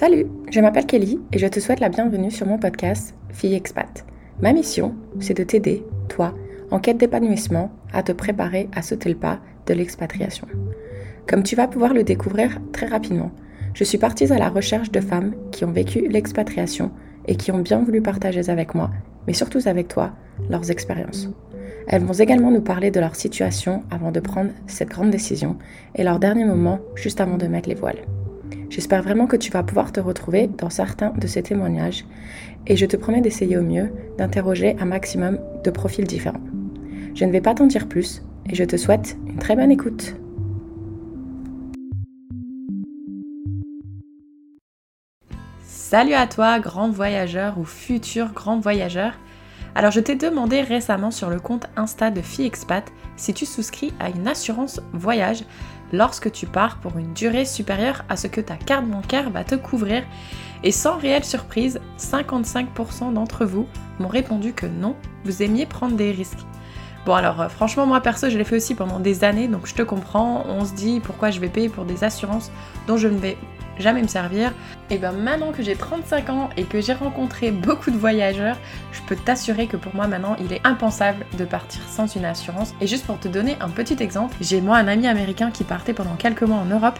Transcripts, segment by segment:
Salut, je m'appelle Kelly et je te souhaite la bienvenue sur mon podcast Fille Expat. Ma mission, c'est de t'aider, toi, en quête d'épanouissement, à te préparer à sauter le pas de l'expatriation. Comme tu vas pouvoir le découvrir très rapidement, je suis partie à la recherche de femmes qui ont vécu l'expatriation et qui ont bien voulu partager avec moi, mais surtout avec toi, leurs expériences. Elles vont également nous parler de leur situation avant de prendre cette grande décision et leur dernier moment juste avant de mettre les voiles. J'espère vraiment que tu vas pouvoir te retrouver dans certains de ces témoignages et je te promets d'essayer au mieux d'interroger un maximum de profils différents. Je ne vais pas t'en dire plus et je te souhaite une très bonne écoute. Salut à toi, grand voyageur ou futur grand voyageur. Alors je t'ai demandé récemment sur le compte Insta de FiExpat si tu souscris à une assurance voyage lorsque tu pars pour une durée supérieure à ce que ta carte bancaire va te couvrir. Et sans réelle surprise, 55% d'entre vous m'ont répondu que non, vous aimiez prendre des risques. Bon alors euh, franchement moi perso je l'ai fait aussi pendant des années donc je te comprends, on se dit pourquoi je vais payer pour des assurances dont je ne vais jamais me servir. Et bien maintenant que j'ai 35 ans et que j'ai rencontré beaucoup de voyageurs, je peux t'assurer que pour moi maintenant il est impensable de partir sans une assurance. Et juste pour te donner un petit exemple, j'ai moi un ami américain qui partait pendant quelques mois en Europe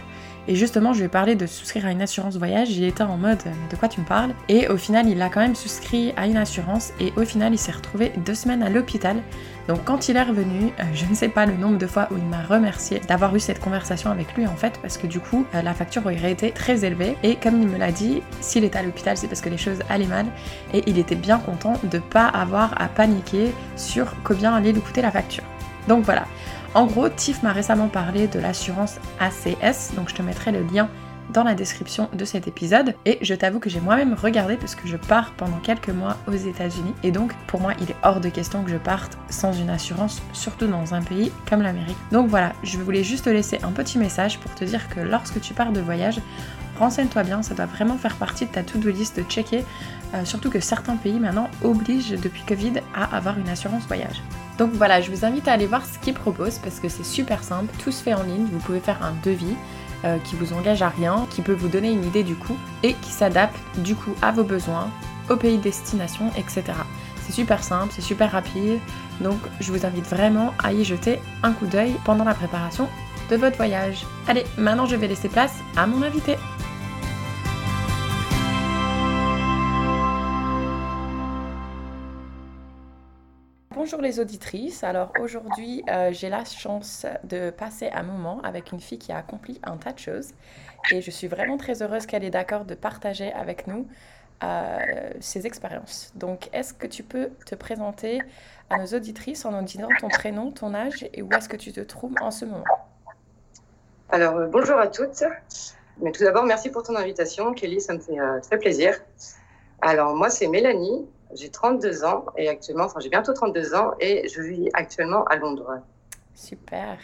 et justement, je lui ai parlé de souscrire à une assurance voyage. Il était en mode de quoi tu me parles? Et au final, il a quand même souscrit à une assurance. Et au final, il s'est retrouvé deux semaines à l'hôpital. Donc quand il est revenu, euh, je ne sais pas le nombre de fois où il m'a remercié d'avoir eu cette conversation avec lui en fait, parce que du coup, euh, la facture aurait été très élevée. Et comme il me l'a dit, s'il était à l'hôpital, c'est parce que les choses allaient mal. Et il était bien content de ne pas avoir à paniquer sur combien allait lui coûter la facture. Donc voilà. En gros, Tiff m'a récemment parlé de l'assurance ACS, donc je te mettrai le lien dans la description de cet épisode. Et je t'avoue que j'ai moi-même regardé parce que je pars pendant quelques mois aux États-Unis. Et donc, pour moi, il est hors de question que je parte sans une assurance, surtout dans un pays comme l'Amérique. Donc voilà, je voulais juste te laisser un petit message pour te dire que lorsque tu pars de voyage, renseigne-toi bien, ça doit vraiment faire partie de ta to-do list de checker. Euh, surtout que certains pays maintenant obligent depuis Covid à avoir une assurance voyage. Donc voilà, je vous invite à aller voir ce qu'ils proposent parce que c'est super simple, tout se fait en ligne, vous pouvez faire un devis euh, qui vous engage à rien, qui peut vous donner une idée du coût et qui s'adapte du coup à vos besoins, au pays destination, etc. C'est super simple, c'est super rapide, donc je vous invite vraiment à y jeter un coup d'œil pendant la préparation de votre voyage. Allez, maintenant je vais laisser place à mon invité. Bonjour les auditrices. Alors aujourd'hui, euh, j'ai la chance de passer un moment avec une fille qui a accompli un tas de choses et je suis vraiment très heureuse qu'elle est d'accord de partager avec nous euh, ses expériences. Donc, est-ce que tu peux te présenter à nos auditrices en nous disant ton prénom, ton âge et où est-ce que tu te trouves en ce moment? Alors, euh, bonjour à toutes. Mais tout d'abord, merci pour ton invitation, Kelly, ça me fait très plaisir. Alors, moi, c'est Mélanie, j'ai 32 ans et actuellement, enfin j'ai bientôt 32 ans et je vis actuellement à Londres. Super.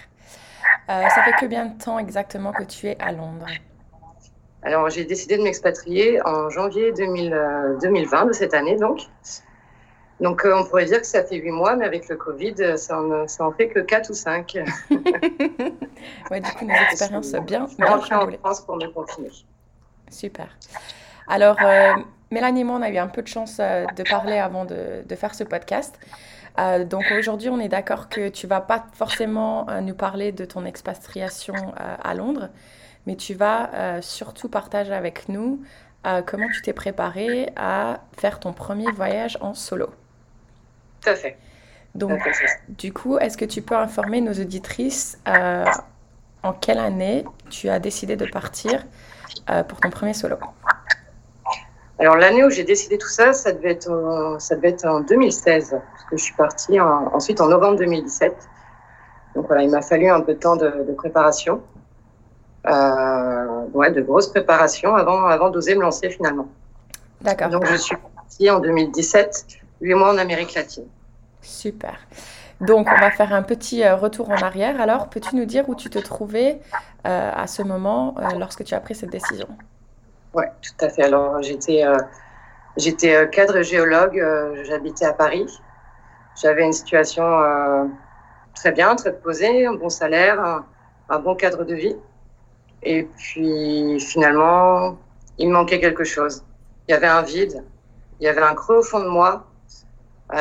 Euh, ça fait combien de temps exactement que tu es à Londres? Alors j'ai décidé de m'expatrier en janvier 2020 euh, de cette année donc. Donc euh, on pourrait dire que ça fait 8 mois, mais avec le Covid, ça en, ça en fait que 4 ou 5. ouais, du coup, nos expériences bien, bien en France pour me confiner. Super. Alors, Mélanie et moi, on a eu un peu de chance euh, de parler avant de, faire ce podcast. Euh, donc aujourd'hui, on est d'accord que tu vas pas forcément euh, nous parler de ton expatriation à Londres, mais tu vas surtout partager avec nous comment tu t'es préparé à faire ton premier voyage en solo. Tout à fait. Donc, du coup, est-ce que tu peux informer nos auditrices en quelle année tu as décidé de partir pour ton premier solo? Alors l'année où j'ai décidé tout ça, ça devait être, en, ça devait être en 2016, parce que je suis partie ensuite en novembre 2017. Donc voilà, il m'a fallu un peu de temps de, préparation, euh, ouais, de grosses préparations avant, avant d'oser me lancer finalement. D'accord. Donc je suis partie en 2017, huit mois en Amérique latine. Super. Donc, on va faire un petit euh, retour en arrière. Alors, peux-tu nous dire où tu te trouvais euh, à ce moment lorsque tu as pris cette décision? Oui, tout à fait. Alors, j'étais euh, j'étais euh, cadre géologue, euh, j'habitais à Paris. J'avais une situation très bien, très posée, un bon salaire, un, bon cadre de vie. Et puis, finalement, il me manquait quelque chose. Il y avait un vide, il y avait un creux au fond de moi.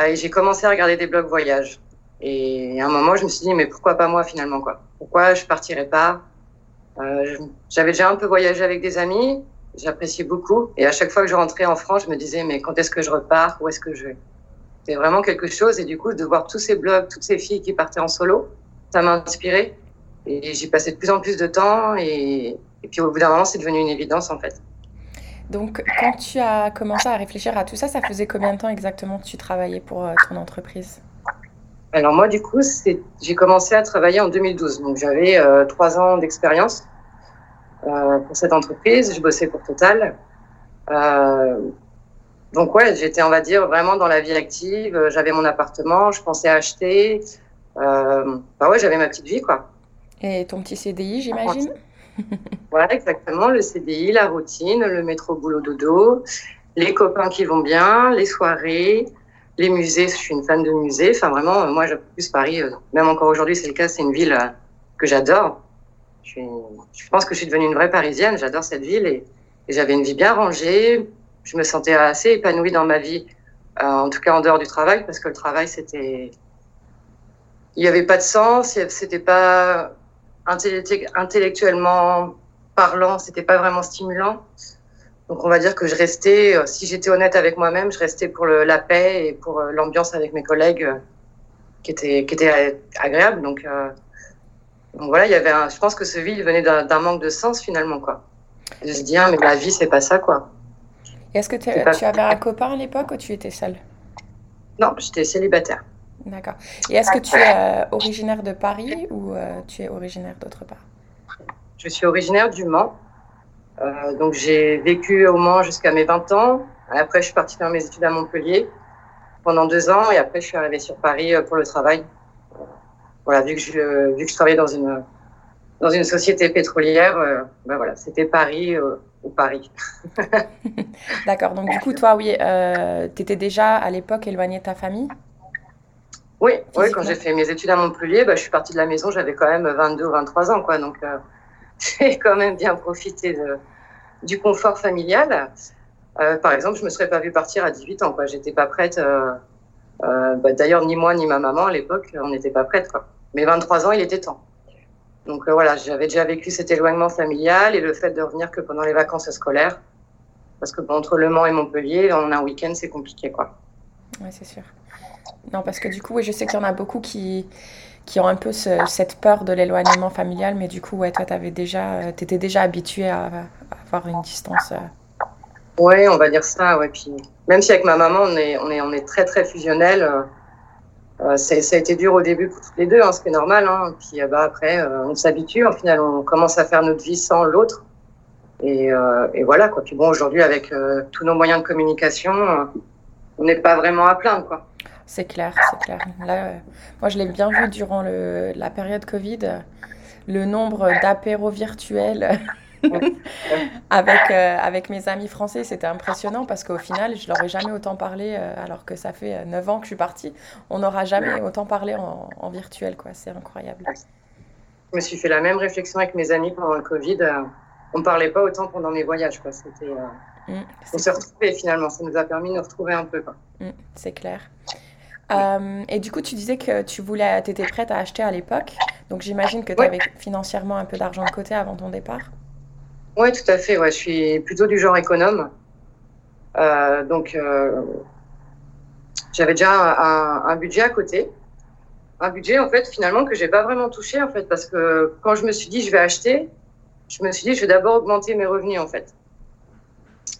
Et j'ai commencé à regarder des blogs voyage. Et à un moment, je me suis dit, mais pourquoi pas moi finalement quoi? Pourquoi je partirais pas? J'avais déjà un peu voyagé avec des amis, j'appréciais beaucoup. Et à chaque fois que je rentrais en France, je me disais, mais quand est-ce que je repars? Où est-ce que je vais? C'était vraiment quelque chose. Et du coup, de voir tous ces blogs, toutes ces filles qui partaient en solo, ça m'a inspiré. Et j'y passais de plus en plus de temps. Et, et puis au bout d'un moment, c'est devenu une évidence en fait. Donc, quand tu as commencé à réfléchir à tout ça, ça faisait combien de temps exactement que tu travaillais pour euh, ton entreprise? Alors moi, du coup, j'ai commencé à travailler en 2012. Donc, j'avais euh, trois ans d'expérience pour cette entreprise. Je bossais pour Total. Euh, donc, ouais, j'étais, on va dire, vraiment dans la vie active. J'avais mon appartement, je pensais acheter. bah ouais, j'avais ma petite vie, quoi. Et ton petit CDI, j'imagine? Voilà, exactement. Le CDI, la routine, le métro boulot dodo, les copains qui vont bien, les soirées, les musées. Je suis une fan de musées. Enfin, vraiment, moi, plus Paris, euh, même encore aujourd'hui, c'est le cas, c'est une ville euh, que j'adore. Je, pense que je suis devenue une vraie Parisienne. J'adore cette ville et, j'avais une vie bien rangée. Je me sentais assez épanouie dans ma vie, euh, en tout cas en dehors du travail, parce que le travail, c'était. Il n'y avait pas de sens, c'était pas intellectuellement parlant, c'était pas vraiment stimulant. Donc on va dire que je restais, euh, si j'étais honnête avec moi-même, je restais pour la paix et pour euh, l'ambiance avec mes collègues qui était agréable. Donc, donc voilà, il y avait, un, je pense que ce vide venait d'un manque de sens finalement quoi. Je me dis ah, mais la vie c'est pas ça quoi. Est-ce que tu avais un copain à l'époque ou tu étais seule Non, j'étais célibataire. D'accord. Et est-ce que tu es euh, originaire de Paris ou euh, tu es originaire d'autre part? Je suis originaire du Mans. Euh, donc j'ai vécu au Mans jusqu'à mes 20 ans. Après, je suis partie faire mes études à Montpellier pendant deux ans et après, je suis arrivée sur Paris pour le travail. Voilà, vu que je, vu que je travaillais dans une, dans une société pétrolière, ben voilà, c'était Paris ou Paris. D'accord. Donc du coup, toi, oui, tu étais déjà à l'époque éloignée de ta famille? Oui, oui quand j'ai fait mes études à Montpellier, bah, je suis partie de la maison, j'avais quand même 22 ou 23 ans. Quoi, donc, euh, j'ai quand même bien profité de, du confort familial. Euh, par exemple, je me serais pas vue partir à 18 ans. Quoi. J'étais pas prête. Euh, euh, bah, D'ailleurs, ni moi ni ma maman à l'époque, on n'était pas prêtes. Quoi. Mais 23 ans, il était temps. Donc euh, voilà, j'avais déjà vécu cet éloignement familial et le fait de revenir que pendant les vacances scolaires. Parce que bon, entre Le Mans et Montpellier, on a un week-end, c'est compliqué. quoi. Oui, c'est sûr. Non, parce que du coup, je sais qu'il y en a beaucoup qui, qui ont un peu cette peur de l'éloignement familial, mais du coup, ouais, toi, tu déjà, euh, étais déjà habitué à, avoir une distance. Euh. Oui, on va dire ça. Ouais. Puis, même si avec ma maman, on est, on est, on est très, très fusionnels, euh, ça a été dur au début pour toutes les deux, hein, ce qui est normal. Hein. Puis bah, après, on s'habitue. Au final, on commence à faire notre vie sans l'autre. Et, et, voilà. Quoi. Puis bon, aujourd'hui, avec tous nos moyens de communication, on n'est pas vraiment à plaindre. Quoi. C'est clair, c'est clair. Là, euh, moi, je l'ai bien vu durant le, la période Covid, le nombre d'apéros virtuels avec, euh, avec mes amis français, c'était impressionnant parce qu'au final, je leur ai jamais autant parlé, euh, alors que ça fait 9 ans que je suis partie. On n'aura jamais autant parlé en, en virtuel, quoi. C'est incroyable. Je me suis fait la même réflexion avec mes amis pendant le Covid. on ne parlait pas autant pendant mes voyages, quoi. C'était. Mmh, on s'est retrouvés finalement, ça nous a permis de nous retrouver un peu. Mmh, c'est clair. Euh, et du coup, tu disais que tu voulais, étais prête à acheter à l'époque. Donc, j'imagine que tu avais financièrement un peu d'argent de côté avant ton départ. Oui, tout à fait. Ouais. Je suis plutôt du genre économe. Euh, donc, euh, j'avais déjà un, un, budget à côté. Un budget, en fait, finalement, que j'ai pas vraiment touché, en fait, parce que quand je me suis dit je vais acheter, je me suis dit je vais d'abord augmenter mes revenus, en fait,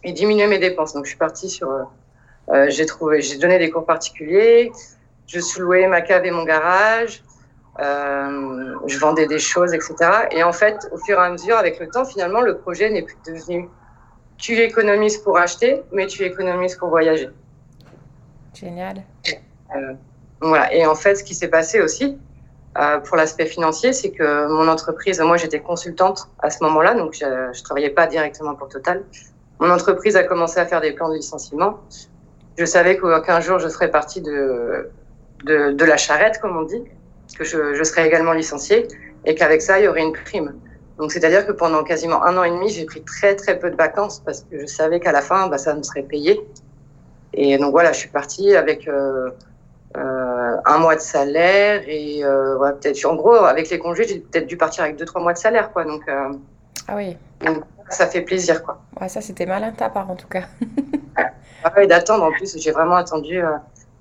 et diminuer mes dépenses. Donc, je suis partie sur euh, j'ai trouvé, j'ai donné des cours particuliers, je sous-louais ma cave et mon garage, euh, je vendais des choses, etc. Et en fait, au fur et à mesure, avec le temps, finalement, le projet n'est plus devenu tu économises pour acheter, mais tu économises pour voyager. Génial. Euh, voilà. Et en fait, ce qui s'est passé aussi euh, pour l'aspect financier, c'est que mon entreprise, moi j'étais consultante à ce moment-là, donc je ne travaillais pas directement pour Total. Mon entreprise a commencé à faire des plans de licenciement je savais qu'un jour je ferais partie de, de, de, la charrette, comme on dit, que je, je serais également licenciée et qu'avec ça, il y aurait une prime. Donc, c'est-à-dire que pendant quasiment un an et demi, j'ai pris très, très peu de vacances parce que je savais qu'à la fin, bah, ça me serait payé. Et donc, voilà, je suis partie avec euh, euh, un mois de salaire et euh, ouais, peut-être, en gros, avec les congés, j'ai peut-être dû partir avec deux, trois mois de salaire, quoi. Donc, euh, ah oui. Donc, ça fait plaisir, quoi. Ouais, ça, c'était malin ta part, en tout cas. et d'attendre, en plus, j'ai vraiment attendu.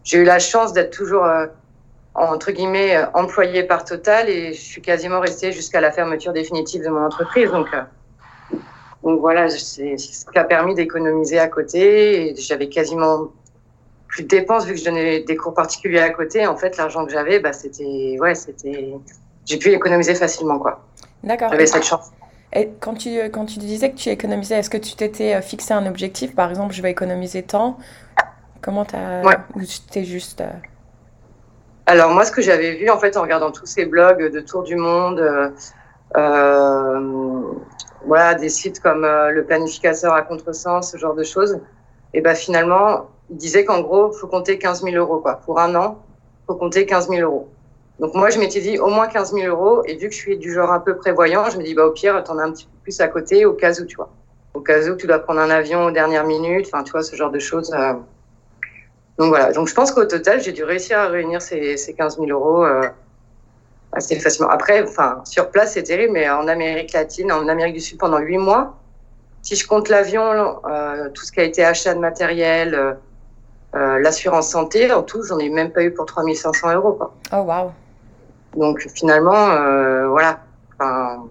J'ai eu la chance d'être toujours entre guillemets, euh, employée par Total et je suis quasiment restée jusqu'à la fermeture définitive de mon entreprise. Donc, euh, donc voilà, c'est ce qui a permis d'économiser à côté. J'avais quasiment plus de dépenses vu que je donnais des cours particuliers à côté. En fait, l'argent que j'avais, bah, c'était, ouais, c'était, j'ai pu économiser facilement, quoi. D'accord. J'avais cette chance. Et quand tu, quand tu disais que tu économisais, est-ce que tu t'étais euh, fixé un objectif? Par exemple, je vais économiser tant Comment tu as. Ouais. Ou t'es juste. Alors moi, ce que j'avais vu en fait en regardant tous ces blogs de tour du monde, euh, euh, voilà, des sites comme euh, le planificateur à contresens, ce genre de choses, et ben finalement, il disait qu'en gros, faut compter 15 000 euros quoi. Pour un an, faut compter 15 000 euros. Donc moi, je m'étais dit au moins 15 000 euros, et vu que je suis du genre un peu prévoyant, je me dis bah au pire, t'en as un petit peu plus à côté au cas où tu vois, au cas où tu dois prendre un avion aux dernières minutes, enfin tu vois ce genre de choses. Donc voilà, donc je pense qu'au total, j'ai dû réussir à réunir ces, ces 15 000 euros euh, assez facilement. Après, enfin, sur place, c'est terrible, mais en Amérique latine, en Amérique du Sud, pendant huit mois, si je compte l'avion, euh, tout ce qui a été achat de matériel, euh, euh l'assurance santé, en tout, j'en ai même pas eu pour 3 500 euros. Quoi. Oh, waouh! Donc finalement, euh, voilà. Enfin,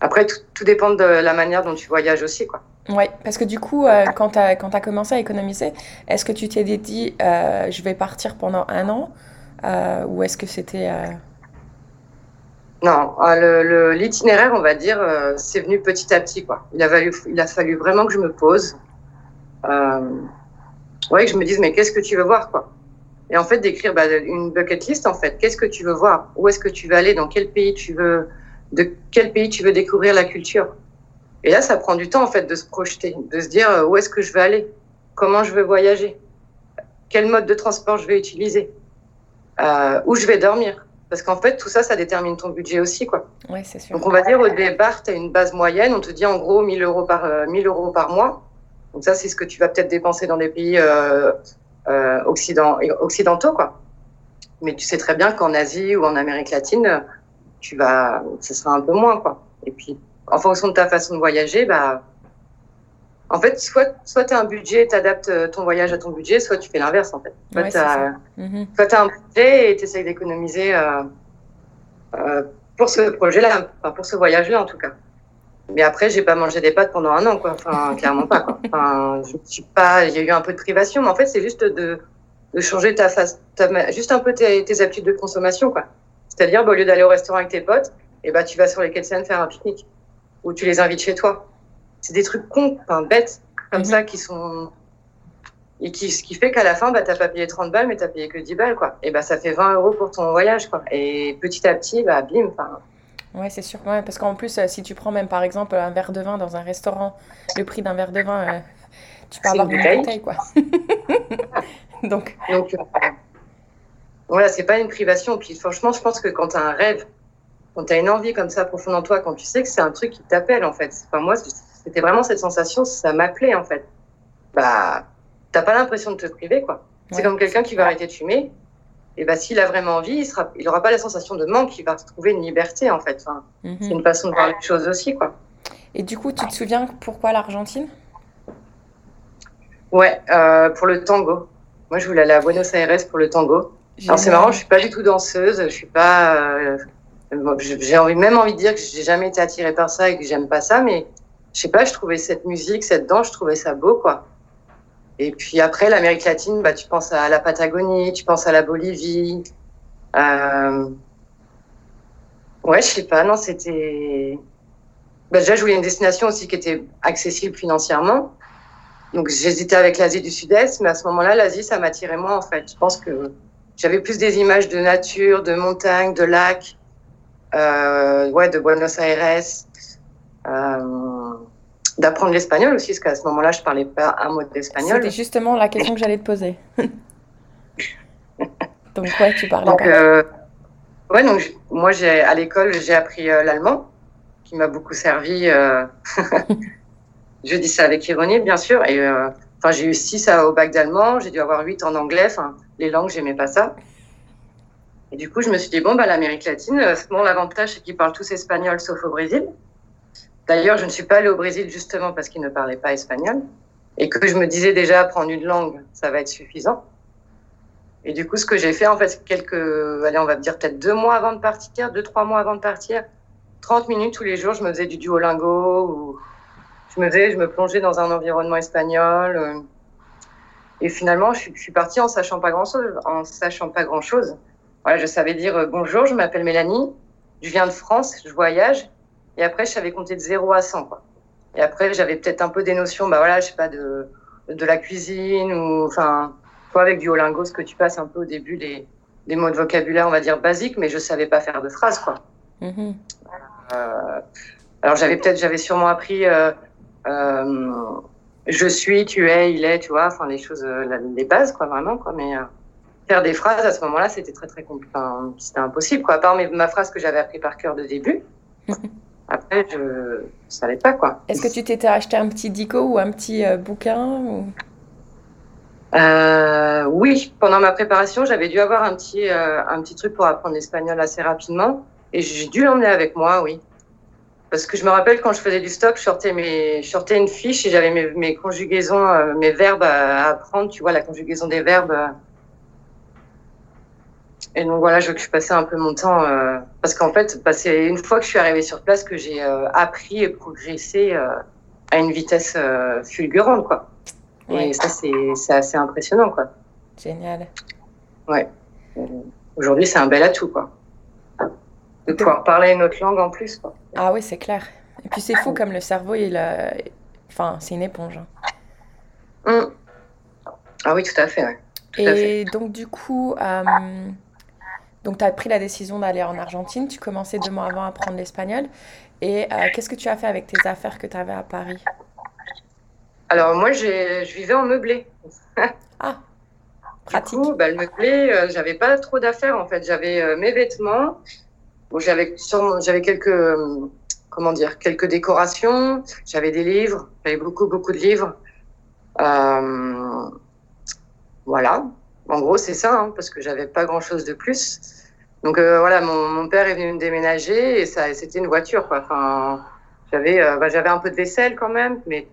après, tout, tout dépend de la manière dont tu voyages aussi, quoi. Oui, parce que du coup, euh, quand tu as, as, commencé à économiser, est-ce que tu t'es dit, euh, je vais partir pendant un an euh, Ou est-ce que c'était... Non, l'itinéraire, on va dire, c'est venu petit à petit. Quoi. Il, a fallu, il a fallu vraiment que je me pose. Ouais, que je me dise, mais qu'est-ce que tu veux voir quoi? Et en fait, d'écrire bah, une bucket list, en fait. Qu'est-ce que tu veux voir? Où est-ce que tu veux aller? Dans quel pays tu veux... De quel pays tu veux découvrir la culture? Et là, ça prend du temps en fait de se projeter, de se dire euh, où est-ce que je vais aller, comment je vais voyager, quel mode de transport je vais utiliser, euh, où je vais dormir? Parce qu'en fait, tout ça, ça détermine ton budget aussi, quoi. Oui, c'est sûr. Donc, on va dire au départ, tu as une base moyenne, on te dit en gros 1000 euros par, euh, 1000 euros par mois. Donc, ça, c'est ce que tu vas peut-être dépenser dans des pays euh, euh, occident, occidentaux, quoi. Mais tu sais très bien qu'en Asie ou en Amérique latine, tu vas, ce sera un peu moins, quoi. Et puis, en fonction de ta façon de voyager, bah, en fait, soit, soit tu as un budget, tu adaptes ton voyage à ton budget, soit tu fais l'inverse, en fait. Soit Ouais, tu as, Mhm. un budget et tu essayes d'économiser euh, euh, pour ce projet-là, enfin, pour ce voyage-là, en tout cas. Mais après, j'ai pas mangé des pâtes pendant un an, quoi. Enfin, clairement pas, quoi. Enfin, je suis pas, il y a eu un peu de privation, mais en fait, c'est juste de, de changer ta face, ta, juste un peu tes, tes habitudes de consommation, quoi. C'est-à-dire, bah, au lieu d'aller au restaurant avec tes potes, et bah, tu vas sur les quais de Seine faire un pique-nique ou tu les invites chez toi. C'est des trucs cons, enfin bêtes, comme Mhm. ça, qui sont. Et qui, ce qui fait qu'à la fin, bah, t'as pas payé 30 balles, mais t'as payé que 10 balles, quoi. Et bah, ça fait 20 euros pour ton voyage, quoi. Et petit à petit, bah, bim, enfin. Ouais, c'est sûr. Ouais, parce qu'en plus, euh, si tu prends même par exemple un verre de vin dans un restaurant, le prix d'un verre de vin, euh, tu peux avoir une une bouteille. bouteille, quoi. Donc, Donc, euh, voilà, c'est pas une privation. Puis franchement, je pense que quand t'as un rêve, quand t'as une envie comme ça profonde en toi, quand tu sais que c'est un truc qui t'appelle, en fait. Enfin, moi, c'était vraiment cette sensation, ça m'appelait, en fait. Bah, t'as pas l'impression de te priver, quoi. C'est comme quelqu'un qui va arrêter de fumer. Et bah, s'il a vraiment envie, il sera, il aura pas la sensation de manque, il va trouver une liberté, en fait. Enfin, Mhm. c'est une façon de voir les choses aussi, quoi. Et du coup, tu te souviens pourquoi l'Argentine? Ouais, euh, pour le tango. Moi, je voulais aller à Buenos Aires pour le tango. Alors c'est marrant, je suis pas du tout danseuse, je suis pas. euh, j'ai envie, même envie de dire que j'ai jamais été attirée par ça et que j'aime pas ça, mais je sais pas, je trouvais cette musique, cette danse, je trouvais ça beau, quoi. Et puis après, l'Amérique latine, bah, tu penses à la Patagonie, tu penses à la Bolivie. Euh... Ouais, je sais pas, non, c'était. Bah, déjà, je voulais une destination aussi qui était accessible financièrement. Donc j'hésitais avec l'Asie du Sud-Est, mais à ce moment-là, l'Asie, ça m'attirait moins, en fait. Je pense que j'avais plus des images de nature, de montagnes, de lacs, ouais, de Buenos Aires, euh, d'apprendre l'espagnol aussi, parce qu'à ce moment-là, je parlais pas un mot d'espagnol. C'était justement la question que j'allais te poser. Donc, ouais, tu parlais Donc, euh, ouais, donc moi, j'ai à l'école, j'ai appris euh, l'allemand, qui m'a beaucoup servi. Euh, je dis ça avec ironie, bien sûr. Et euh, enfin, j'ai eu 6 au bac d'allemand, j'ai dû avoir 8 en anglais. Enfin, les langues, j'aimais pas ça. Et du coup, je me suis dit, bon, bah, l'Amérique latine, euh, bon, l'avantage, c'est qu'ils parlent tous espagnol, sauf au Brésil. D'ailleurs, je ne suis pas allée au Brésil justement parce qu'ils ne parlaient pas espagnol. Et que je me disais déjà, apprendre une langue, ça va être suffisant. Et du coup, ce que j'ai fait, en fait, quelques, allez, on va dire peut-être deux mois avant de partir, deux, trois mois avant de partir, 30 minutes tous les jours, je me faisais du duolingo ou je me faisais, je me plongeais dans un environnement espagnol. Euh. Et finalement, je suis, partie en sachant pas grand chose, en sachant pas grand chose. Voilà, je savais dire euh, bonjour, je m'appelle Mélanie, je viens de France, je voyage. Et après, je savais compter de 0 à 100, quoi. Et après, j'avais peut-être un peu des notions, bah voilà, je sais pas, de, de la cuisine ou, enfin, toi, avec Duolingo, ce que tu passes un peu au début, les, des mots de vocabulaire, on va dire basiques, mais je savais pas faire de phrases, quoi. Mm-hmm. Euh, alors, j'avais peut-être, j'avais sûrement appris, euh, euh, je suis, tu es, il est, tu vois, enfin, les choses, les bases, quoi, vraiment, quoi, mais faire des phrases à ce moment-là, c'était très, très compliqué. Enfin, c'était impossible, quoi, à part ma phrase que j'avais appris par cœur de début. Après, je ne savais pas, quoi. Est-ce que tu t'étais acheté un petit dico ou un petit bouquin ou... Euh, oui, pendant ma préparation, j'avais dû avoir un petit, euh, un petit truc pour apprendre l'espagnol assez rapidement. Et j'ai dû l'emmener avec moi, oui. Parce que je me rappelle quand je faisais du stop, je sortais, mes, je sortais une fiche et j'avais mes, mes, conjugaisons, euh, mes verbes à, apprendre, tu vois, la conjugaison des verbes. Et donc voilà, je, passais un peu mon temps. Euh, parce qu'en fait, bah, c'est une fois que je suis arrivée sur place que j'ai appris et progressé à une vitesse fulgurante, quoi. Et ça, c'est assez impressionnant, quoi. Génial. Ouais. Aujourd'hui, c'est un bel atout, quoi. De pouvoir parler une autre langue en plus, quoi. Ah oui, c'est clair. Et puis c'est fou comme le cerveau, il a... Enfin, c'est une éponge. Hein. Hum. Ah oui, tout à fait, ouais. Et donc, du coup, euh... donc tu as pris la décision d'aller en Argentine. Tu commençais deux mois avant à apprendre l'espagnol. Et euh, qu'est-ce que tu as fait avec tes affaires que tu avais à Paris? Alors moi, je vivais en meublé. ah, pratique. Du coup, bah, le meublé, euh, j'avais pas trop d'affaires en fait. J'avais euh, mes vêtements, j'avais j'avais quelques euh, comment dire, quelques décorations. J'avais des livres, j'avais beaucoup beaucoup de livres. voilà. En gros, c'est ça, hein, parce que j'avais pas grand chose de plus. Donc voilà, mon, père est venu me déménager et ça, c'était une voiture. Enfin, j'avais, bah, j'avais un peu de vaisselle quand même, mais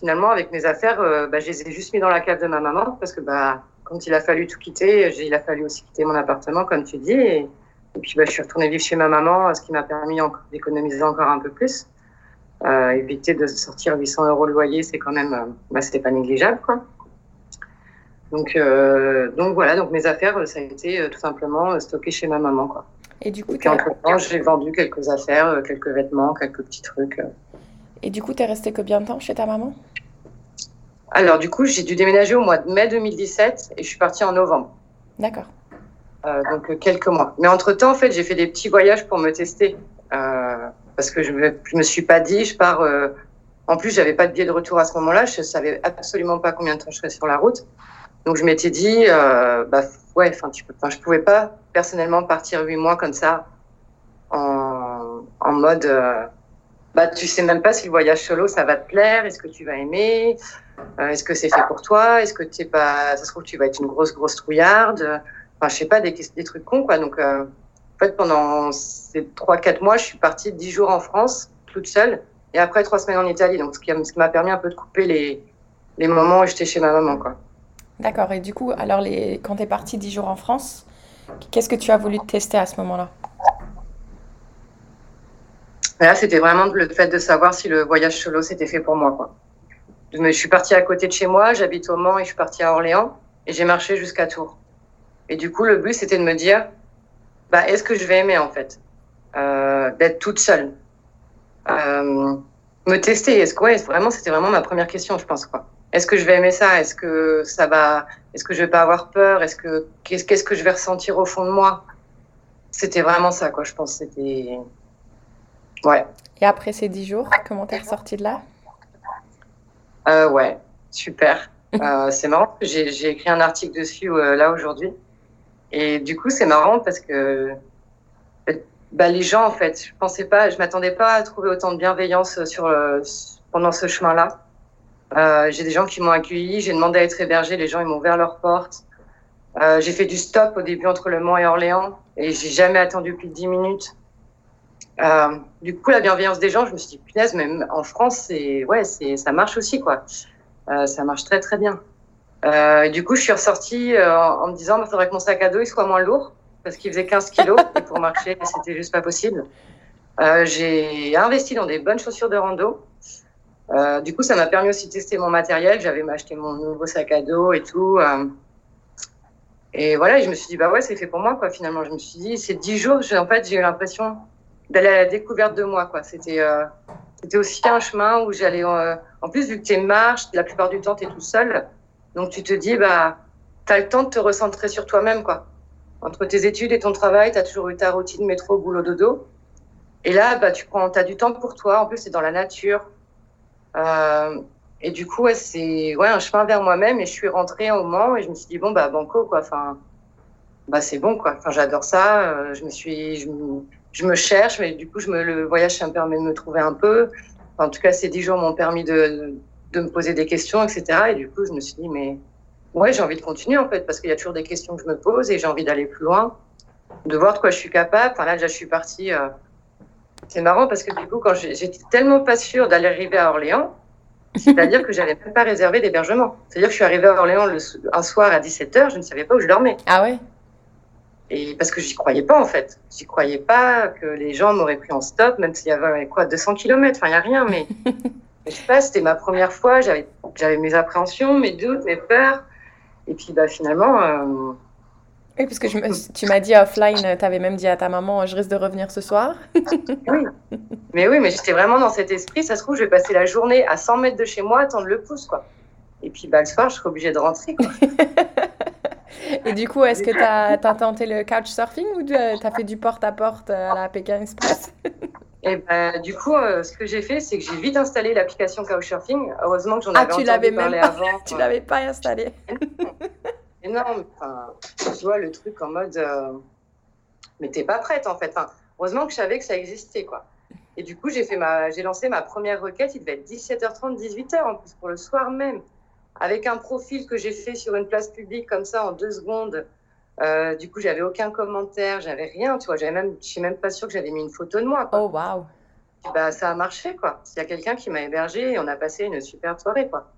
finalement, avec mes affaires, euh, bah, je les ai juste mis dans la cave de ma maman parce que bah, quand il a fallu tout quitter, il a fallu aussi quitter mon appartement, comme tu dis. Et, puis, bah, je suis retournée vivre chez ma maman, ce qui m'a permis d'économiser encore un peu plus. Euh, éviter de sortir 800 euros le loyer, c'est quand même, euh, bah, c'était pas négligeable, quoi. Donc, euh, donc voilà, donc mes affaires, ça a été tout simplement stocké chez ma maman, quoi. Et du coup, et entre temps, j'ai vendu quelques affaires, quelques vêtements, quelques petits trucs. Et du coup, tu es resté combien de temps chez ta maman? Alors, du coup, j'ai dû déménager au mois de mai 2017 et je suis partie en novembre. D'accord. Euh, donc, euh, quelques mois. Mais entre-temps, en fait, j'ai fait des petits voyages pour me tester. Euh, parce que je me, me suis pas dit, je pars. Euh, en plus, j'avais pas de billet de retour à ce moment-là. Je savais absolument pas combien de temps je serais sur la route. Donc, je m'étais dit, euh, bah, ouais, enfin, tu peux, je pouvais pas personnellement partir huit mois comme ça en, en mode bah, tu sais même pas si le voyage solo, ça va te plaire, est-ce que tu vas aimer, euh, est-ce que c'est fait pour toi, est-ce que tu pas, ça se trouve, tu vas être une grosse, grosse trouillarde, enfin, je sais pas, des, des trucs cons, quoi. Donc, euh, en fait, pendant ces trois, quatre mois, je suis partie dix jours en France, toute seule, et après trois semaines en Italie. Donc, ce qui, m'a permis un peu de couper les, les moments où j'étais chez ma maman, quoi. D'accord. Et du coup, alors, quand tu es partie dix jours en France, qu'est-ce que tu as voulu tester à ce moment-là? Là, c'était vraiment le fait de savoir si le voyage solo c'était fait pour moi. Je suis partie à côté de chez moi, j'habite au Mans et je suis partie à Orléans et j'ai marché jusqu'à Tours. Et du coup, le but c'était de me dire, bah, est-ce que je vais aimer en fait? Euh, d'être toute seule, euh, me tester. Est-ce que ouais, vraiment c'était vraiment ma première question, je pense quoi. Est-ce que je vais aimer ça? Est-ce que ça va Est-ce que je vais pas avoir peur? Est-ce que qu'est-ce que je vais ressentir au fond de moi? C'était vraiment ça quoi. Je pense c'était Ouais. Et après ces dix jours, comment t'es ressortie de là? Euh, Ouais, super. euh, c'est marrant, j'ai écrit un article dessus euh, là aujourd'hui. Et du coup, c'est marrant parce que bah, les gens, en fait, je pensais pas, je m'attendais pas à trouver autant de bienveillance sur, euh, pendant ce chemin-là. Euh, j'ai des gens qui m'ont accueilli, j'ai demandé à être hébergé, les gens ils m'ont ouvert leurs portes. Euh, j'ai fait du stop au début entre Le Mans et Orléans et j'ai jamais attendu plus de 10 minutes. Euh, du coup, la bienveillance des gens, je me suis dit, punaise, même en France, c'est, ouais, c'est, ça marche aussi, quoi. Ça marche très, très bien. Du coup, je suis ressortie en, me disant, il bah, faudrait que mon sac à dos soit moins lourd parce qu'il faisait 15 kilos et pour marcher, c'était juste pas possible. J'ai investi dans des bonnes chaussures de rando. Euh, du coup, ça m'a permis aussi de tester mon matériel. J'avais acheté mon nouveau sac à dos et tout. Euh, et voilà, je me suis dit, bah ouais, c'est fait pour moi, quoi, finalement. Je me suis dit, ces dix jours, en fait, j'ai eu l'impression d'aller à la découverte de moi, quoi. C'était, euh, aussi un chemin où j'allais, en plus, vu que tu marches, la plupart du temps, tu es tout seul. Donc, tu te dis, bah, tu as le temps de te recentrer sur toi-même, quoi. Entre tes études et ton travail, tu as toujours eu ta routine métro, boulot, dodo. Et là, bah, tu prends, as du temps pour toi. En plus, c'est dans la nature. Euh, et du coup, ouais, c'est ouais, un chemin vers moi-même. Et je suis rentrée au Mans et je me suis dit, bon, bah, banco, quoi. Enfin, bah, c'est bon, quoi. Enfin, j'adore ça. Euh, je me suis, je me, cherche, mais du coup, je me, le voyage, ça me permet de me trouver un peu. En tout cas, ces dix jours m'ont permis de, de me poser des questions, etc. Et du coup, je me suis dit, mais ouais, j'ai envie de continuer, en fait, parce qu'il y a toujours des questions que je me pose et j'ai envie d'aller plus loin, de voir de quoi je suis capable. Enfin, là, déjà, je suis partie. Euh, c'est marrant parce que du coup, quand j'étais tellement pas sûre d'aller arriver à Orléans, c'est-à-dire que j'avais même pas réservé d'hébergement. C'est-à-dire que je suis arrivée à Orléans le, un soir à 17h, je ne savais pas où je dormais. Ah ouais? Et parce que j'y croyais pas, en fait. J'y croyais pas que les gens m'auraient pris en stop, même s'il y avait quoi, 200 km. Enfin, il n'y a rien, mais je sais pas, c'était ma première fois. J'avais, j'avais mes appréhensions, mes doutes, mes peurs. Et puis, bah, finalement. Euh, oui, parce que je me, tu m'as dit offline, tu avais même dit à ta maman, je risque de revenir ce soir. oui. Mais oui, mais j'étais vraiment dans cet esprit. Ça se trouve, je vais passer la journée à 100 mètres de chez moi attendre le pouce, quoi. Et puis, bah, le soir, je serai obligée de rentrer, quoi. Et du coup, est-ce que tu as, tenté le couchsurfing ou tu as fait du porte-à-porte à la Pékin Express? Et bah, du coup, euh, ce que j'ai fait, c'est que j'ai vite installé l'application Couchsurfing. Heureusement que j'en ah, avais tu entendu l'avais parler même pas, avant. Tu l'avais pas installé. Énorme. Enfin, tu vois, le truc en mode. Euh... Mais t'es pas prête, en fait. Enfin, heureusement que je savais que ça existait, quoi. Et du coup, j'ai fait ma... j'ai lancé ma première requête. Il devait être 17h30, 18h, en plus, pour le soir même. Avec un profil que j'ai fait sur une place publique, comme ça, en deux secondes. Euh, du coup, j'avais aucun commentaire, j'avais rien, tu vois. J'avais même, je suis même pas sûre que j'avais mis une photo de moi. Quoi. Oh, waouh! Bah, ça a marché, quoi. Il y a quelqu'un qui m'a hébergé et on a passé une super soirée, quoi.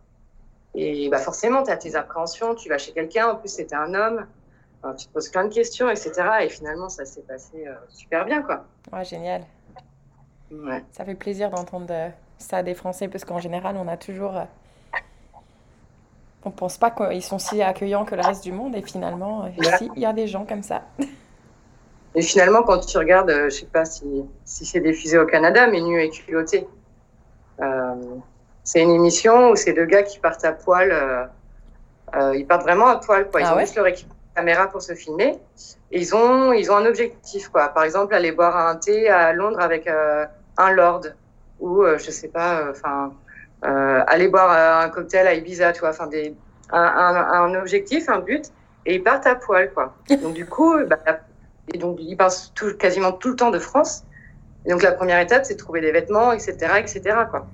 Et bah forcément, tu as tes appréhensions, tu vas chez quelqu'un, en plus c'était un homme, tu te poses plein de questions, etc. Et finalement, ça s'est passé euh, super bien, quoi. Ouais, génial. Ouais. Ça fait plaisir d'entendre euh, ça des Français, parce qu'en général, on a toujours... Euh... On pense pas qu'ils sont si accueillants que le reste du monde, et finalement, si, il y a des gens comme ça. Et finalement, quand tu regardes, je sais pas si, si c'est diffusé au Canada, mais Nu et culotté, euh, c'est une émission où c'est deux gars qui partent à poil. euh, euh, ils partent vraiment à poil, quoi. Ils Ah ont ouais juste leur équipement caméra pour se filmer. Et ils ont, ils ont un objectif, quoi. Par exemple, aller boire un thé à Londres avec euh, un lord. Ou, euh, je sais pas, enfin, aller boire un cocktail à Ibiza, tu vois. Enfin, des, un, un, un objectif, un but. Et ils partent à poil, quoi. Donc, du coup, bah, et donc, ils partent tout, quasiment tout le temps de France. Et donc, la première étape, c'est de trouver des vêtements, etc., etc., quoi.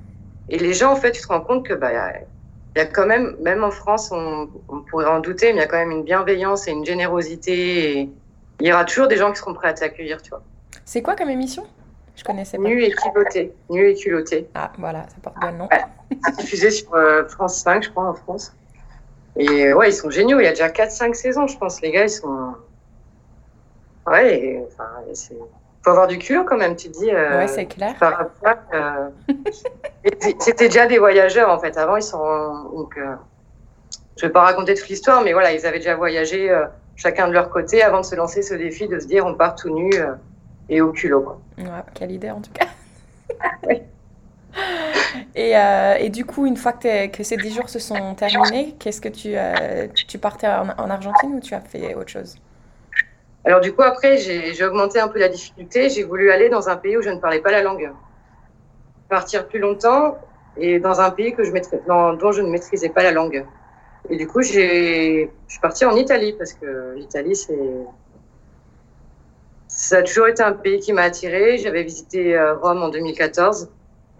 Et les gens, en fait, tu te rends compte que, bah, il y a quand même, même en France, on, on pourrait en douter, mais il y a quand même une bienveillance et une générosité. Et il y aura toujours des gens qui seront prêts à t'accueillir, tu vois. C'est quoi comme émission? Je connaissais pas. Nu et culotté. Nu et culotté. Ah, voilà, ça porte bien le nom. Ouais. Diffusé sur euh, France 5, je crois, en France. Et ouais, ils sont géniaux. Il y a déjà 4-5 saisons, je pense. Les gars, ils sont. Ouais, et, enfin, c'est. Faut avoir du culot quand même, tu te dis. euh, Ouais, c'est clair. euh, C'était déjà des voyageurs en fait. Avant, ils sont donc. euh, je vais pas raconter toute l'histoire, mais voilà, ils avaient déjà voyagé chacun de leur côté avant de se lancer ce défi de se dire on part tout nu et au culot. Quoi. Ouais, quelle idée en tout cas. Oui. Et, et du coup, une fois que, ces 10 jours se sont terminés, qu'est-ce que tu, tu partais en, en Argentine ou tu as fait autre chose? Alors du coup, après, j'ai augmenté un peu la difficulté. J'ai voulu aller dans un pays où je ne parlais pas la langue, partir plus longtemps et dans un pays que je maîtrise, dans- dont je ne maîtrisais pas la langue. Et du coup, je suis partie en Italie parce que l'Italie, c'est ça a toujours été un pays qui m'a attiré. J'avais visité euh, Rome en 2014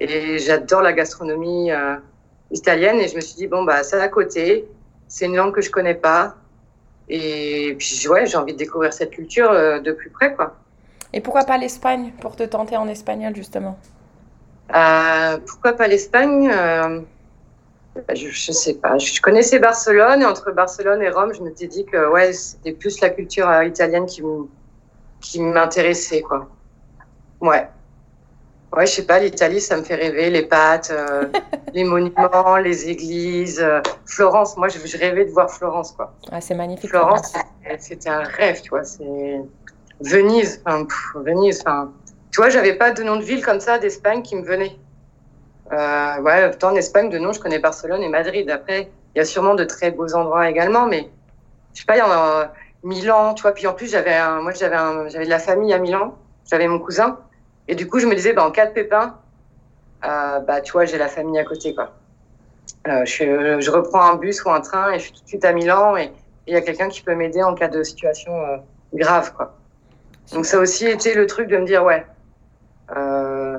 et j'adore la gastronomie euh, italienne et je me suis dit bon bah c'est à côté, c'est une langue que je connais pas et puis ouais j'ai envie de découvrir cette culture euh, de plus près quoi. Et pourquoi pas l'Espagne pour te tenter en espagnol justement? Euh, Pourquoi pas l'Espagne je, je sais pas. Je connaissais Barcelone et entre Barcelone et Rome, je m'étais dit que ouais c'était plus la culture italienne qui m'intéressait, quoi. Ouais. Ouais, je sais pas, l'Italie, ça me fait rêver, les pâtes, euh, les monuments, les églises. Euh, Florence, moi, je, je, rêvais de voir Florence, quoi. Ah, c'est magnifique. Florence, c'était un rêve, tu vois. C'est Venise, enfin, Venise, enfin. Tu vois, j'avais pas de nom de ville comme ça d'Espagne qui me venait. Euh, ouais, en Espagne, de nom, je connais Barcelone et Madrid. Après, il y a sûrement de très beaux endroits également, mais je sais pas, il y en a Milan, tu vois. Puis en plus, j'avais moi, j'avais de la famille à Milan. J'avais mon cousin. Et du coup, je me disais, bah, en cas de pépin, euh, bah, tu vois, j'ai la famille à côté, quoi. Euh, je, je, reprends un bus ou un train et je suis tout de suite à Milan et il y a quelqu'un qui peut m'aider en cas de situation euh, grave, quoi. Donc ça a aussi été le truc de me dire, ouais, euh,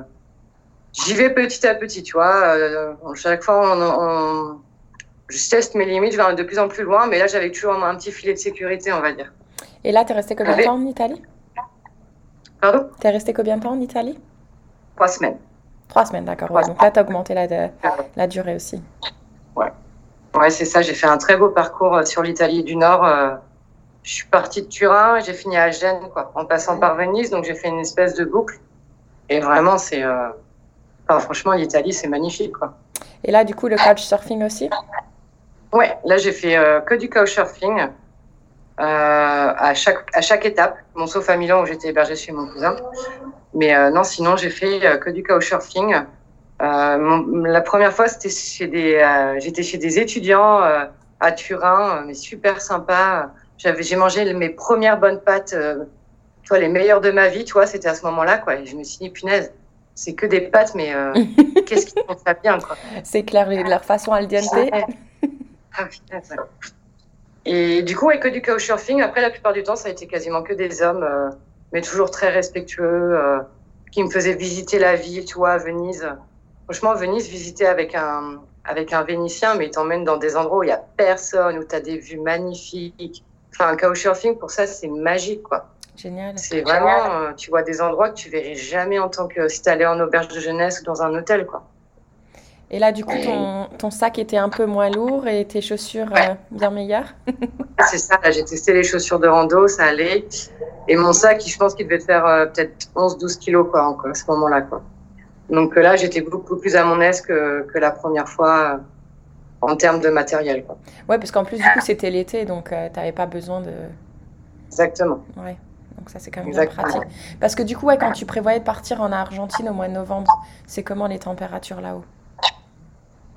j'y vais petit à petit, tu vois. Euh, chaque fois, on, on je teste mes limites, je vais de plus en plus loin, mais là, j'avais toujours un petit filet de sécurité, on va dire. Et là, tu es resté combien de temps en Italie? Pardon? Tu es resté combien de temps en Italie? Trois semaines. Trois semaines, d'accord. Ouais. Donc là, tu as augmenté la, de, la durée aussi. Ouais. Ouais, c'est ça. J'ai fait un très beau parcours euh, sur l'Italie du Nord. Euh, je suis partie de Turin et j'ai fini à Gênes, quoi, en passant par Venise. Donc, j'ai fait une espèce de boucle. Et vraiment, c'est. Euh... Enfin, franchement, l'Italie, c'est magnifique, quoi. Et là, du coup, le couchsurfing aussi? Ouais, là j'ai fait euh, que du couchsurfing euh, à chaque à chaque étape. Bon, sauf à Milan où j'étais hébergée chez mon cousin. Mais euh, non, sinon j'ai fait euh, que du couchsurfing. Mon, la première fois c'était chez des j'étais chez des étudiants à Turin, mais super sympa. J'avais j'ai mangé mes premières bonnes pâtes, tu vois les meilleures de ma vie, tu vois. C'était à ce moment-là quoi. Et je me suis dit punaise. C'est que des pâtes, mais qu'est-ce qu'ils font ça bien, quoi. C'est clair, leur façon al dente. Ah, Et du coup, avec que du couchsurfing, après, la plupart du temps, ça a été quasiment que des hommes, euh, mais toujours très respectueux, euh, qui me faisaient visiter la ville, tu vois, à Venise. Franchement, Venise, visiter avec un, avec un Vénitien, mais il t'emmène dans des endroits où il n'y a personne, où tu as des vues magnifiques. Enfin, un couchsurfing, pour ça, c'est magique, quoi. Génial. C'est vraiment, euh, tu vois des endroits que tu verrais jamais en tant que si tu allais en auberge de jeunesse ou dans un hôtel, quoi. Et là, du coup, ton, ton, sac était un peu moins lourd et tes chaussures ouais. euh, bien meilleures C'est ça, j'ai testé les chaussures de rando, ça allait. Et mon sac, je pense qu'il devait faire euh, peut-être 11-12 kilos quoi, encore, à ce moment-là. Quoi. Donc euh, là, j'étais beaucoup plus à mon aise que, que la première fois euh, en termes de matériel. Quoi. Ouais, parce qu'en plus, du coup, c'était l'été, donc tu n'avais pas besoin de... Exactement. Ouais. Donc ça, c'est quand même bien pratique. Parce que du coup, ouais, quand tu prévoyais de partir en Argentine au mois de novembre, c'est comment les températures là-haut?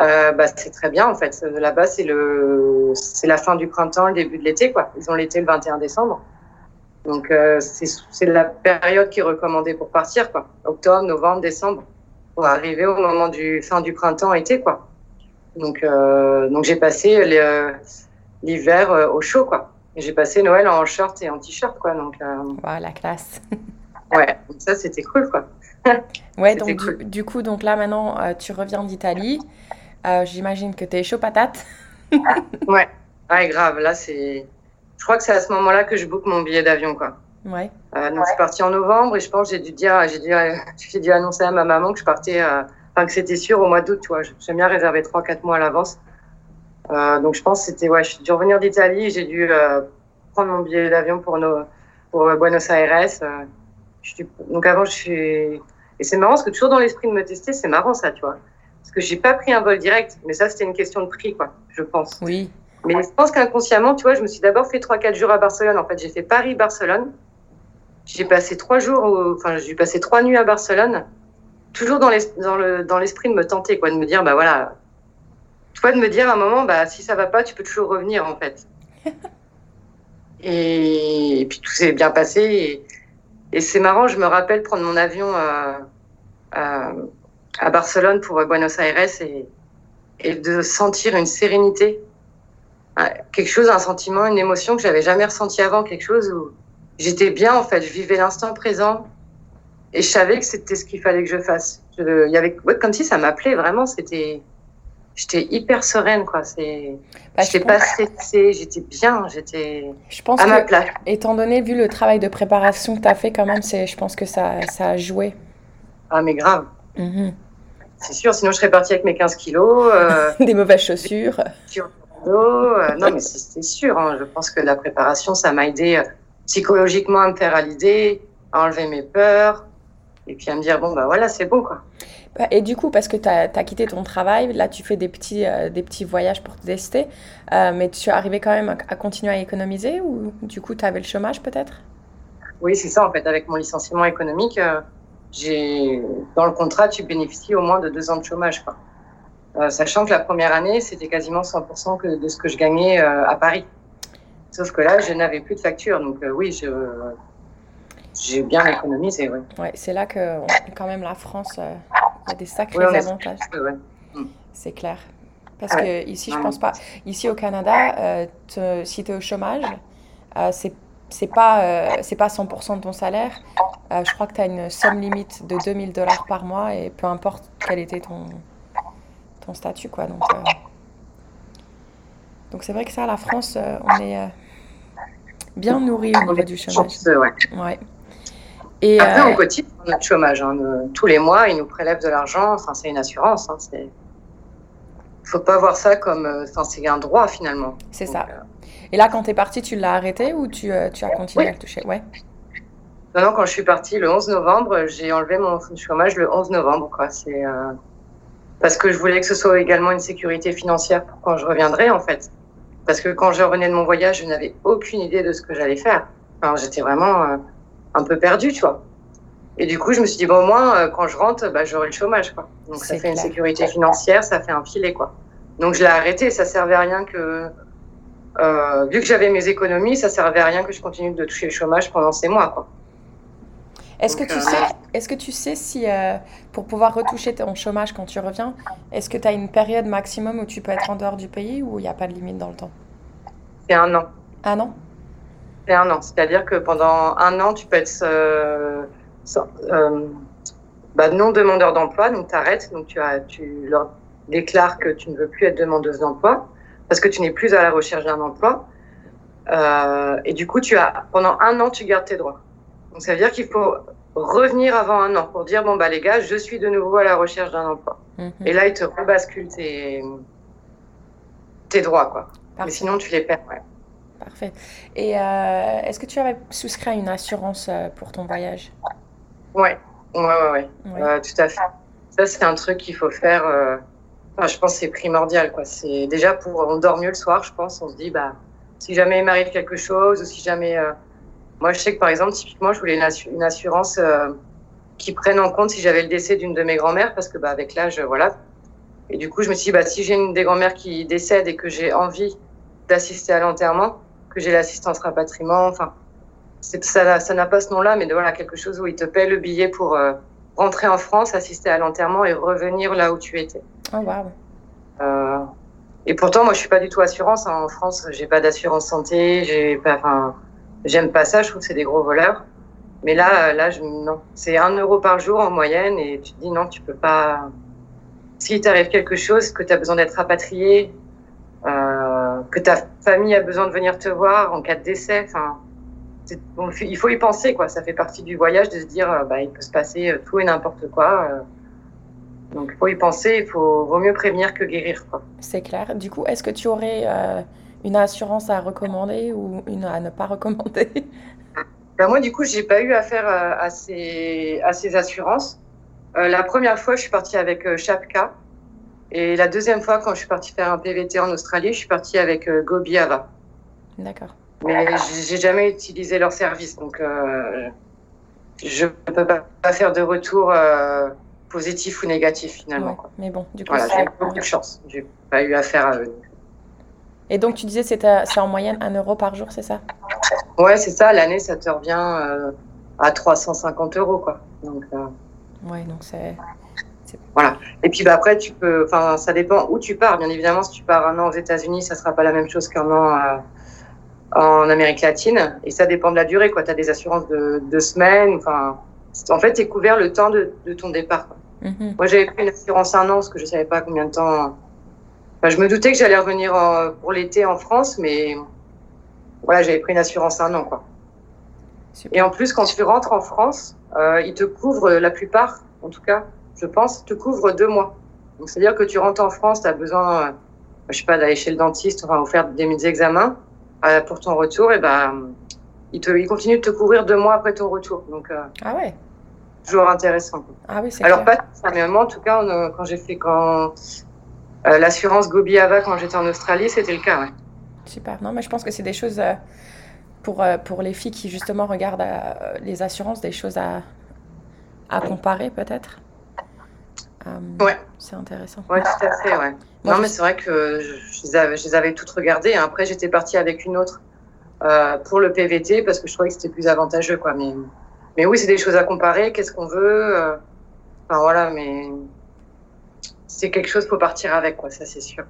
Euh, bah, c'est très bien en fait. Là-bas, c'est le, c'est la fin du printemps, le début de l'été quoi. Ils ont l'été le 21 décembre. Donc euh, c'est la période qui est recommandée pour partir quoi. Octobre, novembre, décembre, pour arriver au moment du fin du printemps, été quoi. Donc euh, donc j'ai passé l'hiver au chaud quoi. J'ai passé Noël en short et en t-shirt quoi. Donc wow, la classe. ouais, donc ça c'était cool quoi. ouais, donc cool. du, du, coup donc là maintenant tu reviens d'Italie. Euh, J'imagine que tu es chaud patate. ouais. ouais, grave. Là, c'est. Je crois que c'est à ce moment-là que je book mon billet d'avion, quoi. Ouais. Euh, donc, ouais. je suis partie en novembre et je pense que j'ai dû dire, j'ai dû, j'ai dû annoncer à ma maman que je partais, euh, enfin, que c'était sûr au mois d'août, tu vois. J'aime bien réserver 3-4 mois à l'avance. Euh, donc, je pense que c'était, ouais, je suis dû revenir d'Italie j'ai dû euh, prendre mon billet d'avion pour, nos, pour Buenos Aires. Euh, je suis, donc, avant, je suis. Et c'est marrant parce que toujours dans l'esprit de me tester, c'est marrant ça, tu vois parce que j'ai pas pris un vol direct, mais ça c'était une question de prix, quoi, je pense. Oui. Mais je pense qu'inconsciemment, tu vois, je me suis d'abord fait 3-4 jours à Barcelone. En fait, j'ai fait Paris-Barcelone. J'ai passé trois jours, au... enfin, j'ai passé trois nuits à Barcelone, toujours dans l'esprit le... dans de me tenter, quoi, de me dire, bah voilà, tu vois, de me dire à un moment, bah si ça va pas, tu peux toujours revenir, en fait. et... et, puis tout s'est bien passé. Et, et c'est marrant, je me rappelle prendre mon avion. Euh... Euh à Barcelone pour Buenos Aires et, et de sentir une sérénité, quelque chose, un sentiment, une émotion que j'avais jamais ressenti avant, quelque chose où j'étais bien en fait. Je vivais l'instant présent et je savais que c'était ce qu'il fallait que je fasse. Il y avait comme si ça m'appelait vraiment. C'était, j'étais hyper sereine quoi. C'est, bah, j'étais pas stressée, j'étais bien, j'étais à ma place. Étant donné vu le travail de préparation que tu as fait quand même, c'est, je pense que ça, ça a joué. Ah mais grave. Mhm. C'est sûr, sinon je serais partie avec mes 15 kilos. Euh, Des mauvaises chaussures. Euh, non, mais c'est sûr. Hein. Je pense que la préparation, ça m'a aidé euh, psychologiquement à me faire à l'idée, à enlever mes peurs, et puis à me dire, bon, bah voilà, c'est bon, quoi. Bah, et du coup, parce que tu as, quitté ton travail, là tu fais des petits, des petits voyages pour te tester, mais tu es arrivé quand même à, continuer à économiser ou du coup tu avais le chômage peut-être? Oui, c'est ça en fait. Avec mon licenciement économique, dans le contrat, tu bénéficies au moins de deux ans de chômage. Quoi. Euh, sachant que la première année, c'était quasiment 100% que de ce que je gagnais euh, à Paris. Sauf que là, je n'avais plus de facture. Donc euh, oui, je, j'ai bien économisé. Oui. Ouais, c'est là que quand même la France, a des sacrés avantages. Mm. C'est clair. Parce que ici, je pense pas. Ici au Canada, si tu es au chômage, c'est c'est pas c'est pas 100% de ton salaire. je crois que tu as une somme limite de 2000 dollars par mois et peu importe quel était ton ton statut, quoi. Donc, euh, donc c'est vrai que ça, la France, euh, on est euh, bien nourri au niveau du chômage. Ouais. Et Après, on cotise notre chômage. Hein. Tous les mois, ils nous prélèvent de l'argent. Enfin, c'est une assurance. Hein. C'est faut pas voir ça comme. Enfin, c'est un droit finalement. C'est ça. Et là, quand tu es parti, tu l'as arrêté ou tu, tu as continué à le toucher? Ouais. Non, non, quand je suis partie le 11 novembre, j'ai enlevé mon chômage le 11 novembre. Quoi. C'est parce que je voulais que ce soit également une sécurité financière pour quand je reviendrai en fait. Parce que quand je revenais de mon voyage, je n'avais aucune idée de ce que j'allais faire. Enfin, j'étais vraiment euh, un peu perdue, tu vois. Et du coup, je me suis dit, bon, au moins, euh, quand je rentre, bah, j'aurai le chômage, quoi. Donc, ça fait une sécurité financière, ça fait un filet, quoi. Donc, je l'ai arrêté. Ça servait à rien que, euh, vu que j'avais mes économies, ça servait à rien que je continue de toucher le chômage pendant ces mois, quoi. Est-ce que, tu sais, est-ce que tu sais si, euh, pour pouvoir retoucher ton chômage quand tu reviens, est-ce que tu as une période maximum où tu peux être en dehors du pays ou il n'y a pas de limite dans le temps? C'est un an. Un an? C'est un an. C'est-à-dire que pendant un an, tu peux être euh, euh, bah, non demandeur d'emploi, donc tu arrêtes, donc tu, as, tu leur déclares que tu ne veux plus être demandeuse d'emploi parce que tu n'es plus à la recherche d'un emploi. et du coup, tu as, pendant un an, tu gardes tes droits. Donc ça veut dire qu'il faut revenir avant un an pour dire bon bah les gars, je suis de nouveau à la recherche d'un emploi. Mhm. Et là, ils te rebasculent tes, tes droits quoi. Mais sinon, tu les perds. Parfait. Et euh, est-ce que tu avais souscrit à une assurance euh, pour ton voyage? Ouais, ouais, ouais, ouais. Euh, tout à fait. Ça, c'est un truc qu'il faut faire. Enfin, je pense que c'est primordial quoi. C'est déjà pour on dort mieux le soir, je pense. On se dit bah si jamais il m'arrive quelque chose ou si jamais moi, je sais que par exemple, typiquement, je voulais une, assurance euh, qui prenne en compte si j'avais le décès d'une de mes grand-mères, parce que bah, avec l'âge, voilà. Et du coup, je me suis dit, bah, si j'ai une des grand-mères qui décède et que j'ai envie d'assister à l'enterrement, que j'ai l'assistance rapatriement, enfin, ça, ça n'a pas ce nom-là, mais de, voilà, quelque chose où il te paie le billet pour euh, rentrer en France, assister à l'enterrement et revenir là où tu étais. Oh, wow. Euh, et pourtant, moi, je suis pas du tout assurance. Hein. En France, j'ai pas d'assurance santé, j'ai pas, J'aime pas ça, je trouve que c'est des gros voleurs. Mais là, là, je, non, c'est un euro par jour en moyenne et tu te dis non, tu peux pas. Si t'arrive quelque chose, que tu as besoin d'être rapatrié, euh, que ta famille a besoin de venir te voir en cas de décès, il faut y penser quoi. Ça fait partie du voyage de se dire, euh, bah, il peut se passer euh, tout et n'importe quoi. Euh. Donc, il faut y penser. Il faut vaut mieux prévenir que guérir. C'est clair. Du coup, est-ce que tu aurais une assurance à recommander ou une à ne pas recommander? Ben Moi, du coup, j'ai pas eu affaire à, à, ces, à ces assurances. Euh, la première fois, je suis partie avec euh, Chapka. Et la deuxième fois, quand je suis partie faire un PVT en Australie, je suis partie avec euh, Gobiava. D'accord. Mais j'ai jamais utilisé leur service, donc euh, je ne peux pas, faire de retour euh, positif ou négatif finalement. mais bon, du coup, voilà, j'ai beaucoup de chance. J'ai pas eu affaire à eux. Et donc, tu disais c'est en moyenne 1 euro par jour, c'est ça? Ouais, c'est ça. L'année, ça te revient euh, à 350 euros, quoi. Donc, euh, ouais, donc c'est. Voilà. Et puis bah, après, tu peux. Enfin, ça dépend où tu pars. Bien évidemment, si tu pars un an aux États-Unis, ça sera pas la même chose qu'un an en Amérique latine. Et ça dépend de la durée, quoi. Tu as des assurances de deux semaines. Enfin, en fait, tu es couvert le temps de, de ton départ. Mhm. Moi, j'avais pris une assurance un an parce que je savais pas combien de temps. Enfin, je me doutais que j'allais revenir pour l'été en France, mais voilà, j'avais pris une assurance un an, quoi. Et en plus, quand tu rentres en France, euh, ils te couvrent, la plupart, en tout cas, je pense, te couvrent deux mois. Donc, c'est-à-dire que tu rentres en France, tu as besoin, euh, je sais pas, d'aller chez le dentiste, enfin, ou faire des examens euh, pour ton retour, et ben, ils, te, ils continuent de te couvrir deux mois après ton retour. Donc, ah ouais. Toujours intéressant. Ah oui, Alors, pas ça, mais moi, en tout cas, quand j'ai fait quand l'assurance Gobi Ava quand j'étais en Australie, c'était le cas, ouais. Super. Non, mais je pense que c'est des choses pour, pour les filles qui justement regardent les assurances, des choses à, à comparer peut-être. Euh, ouais. C'est intéressant. Ouais, tout à fait, ouais. non, mais c'est vrai que je, les avais, je, les avais, toutes regardées. Après, j'étais partie avec une autre euh, pour le PVT parce que je trouvais que c'était plus avantageux, quoi. Mais, mais oui, c'est des choses à comparer. Qu'est-ce qu'on veut euh, Enfin, voilà, mais c'est quelque chose pour partir avec, quoi. Ça, c'est sûr.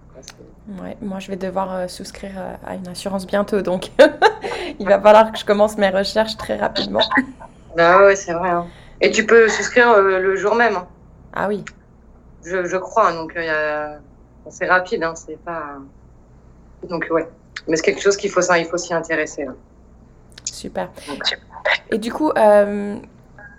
Ouais, moi, je vais devoir souscrire à une assurance bientôt, donc il va falloir que je commence mes recherches très rapidement. Ah ouais, c'est vrai. Hein. Et tu peux souscrire le jour même. Hein. Ah oui je, crois. Donc, euh, c'est rapide, hein, c'est pas. Donc, ouais. Mais c'est quelque chose qu'il faut, il faut s'y intéresser. Super. Et du coup, euh,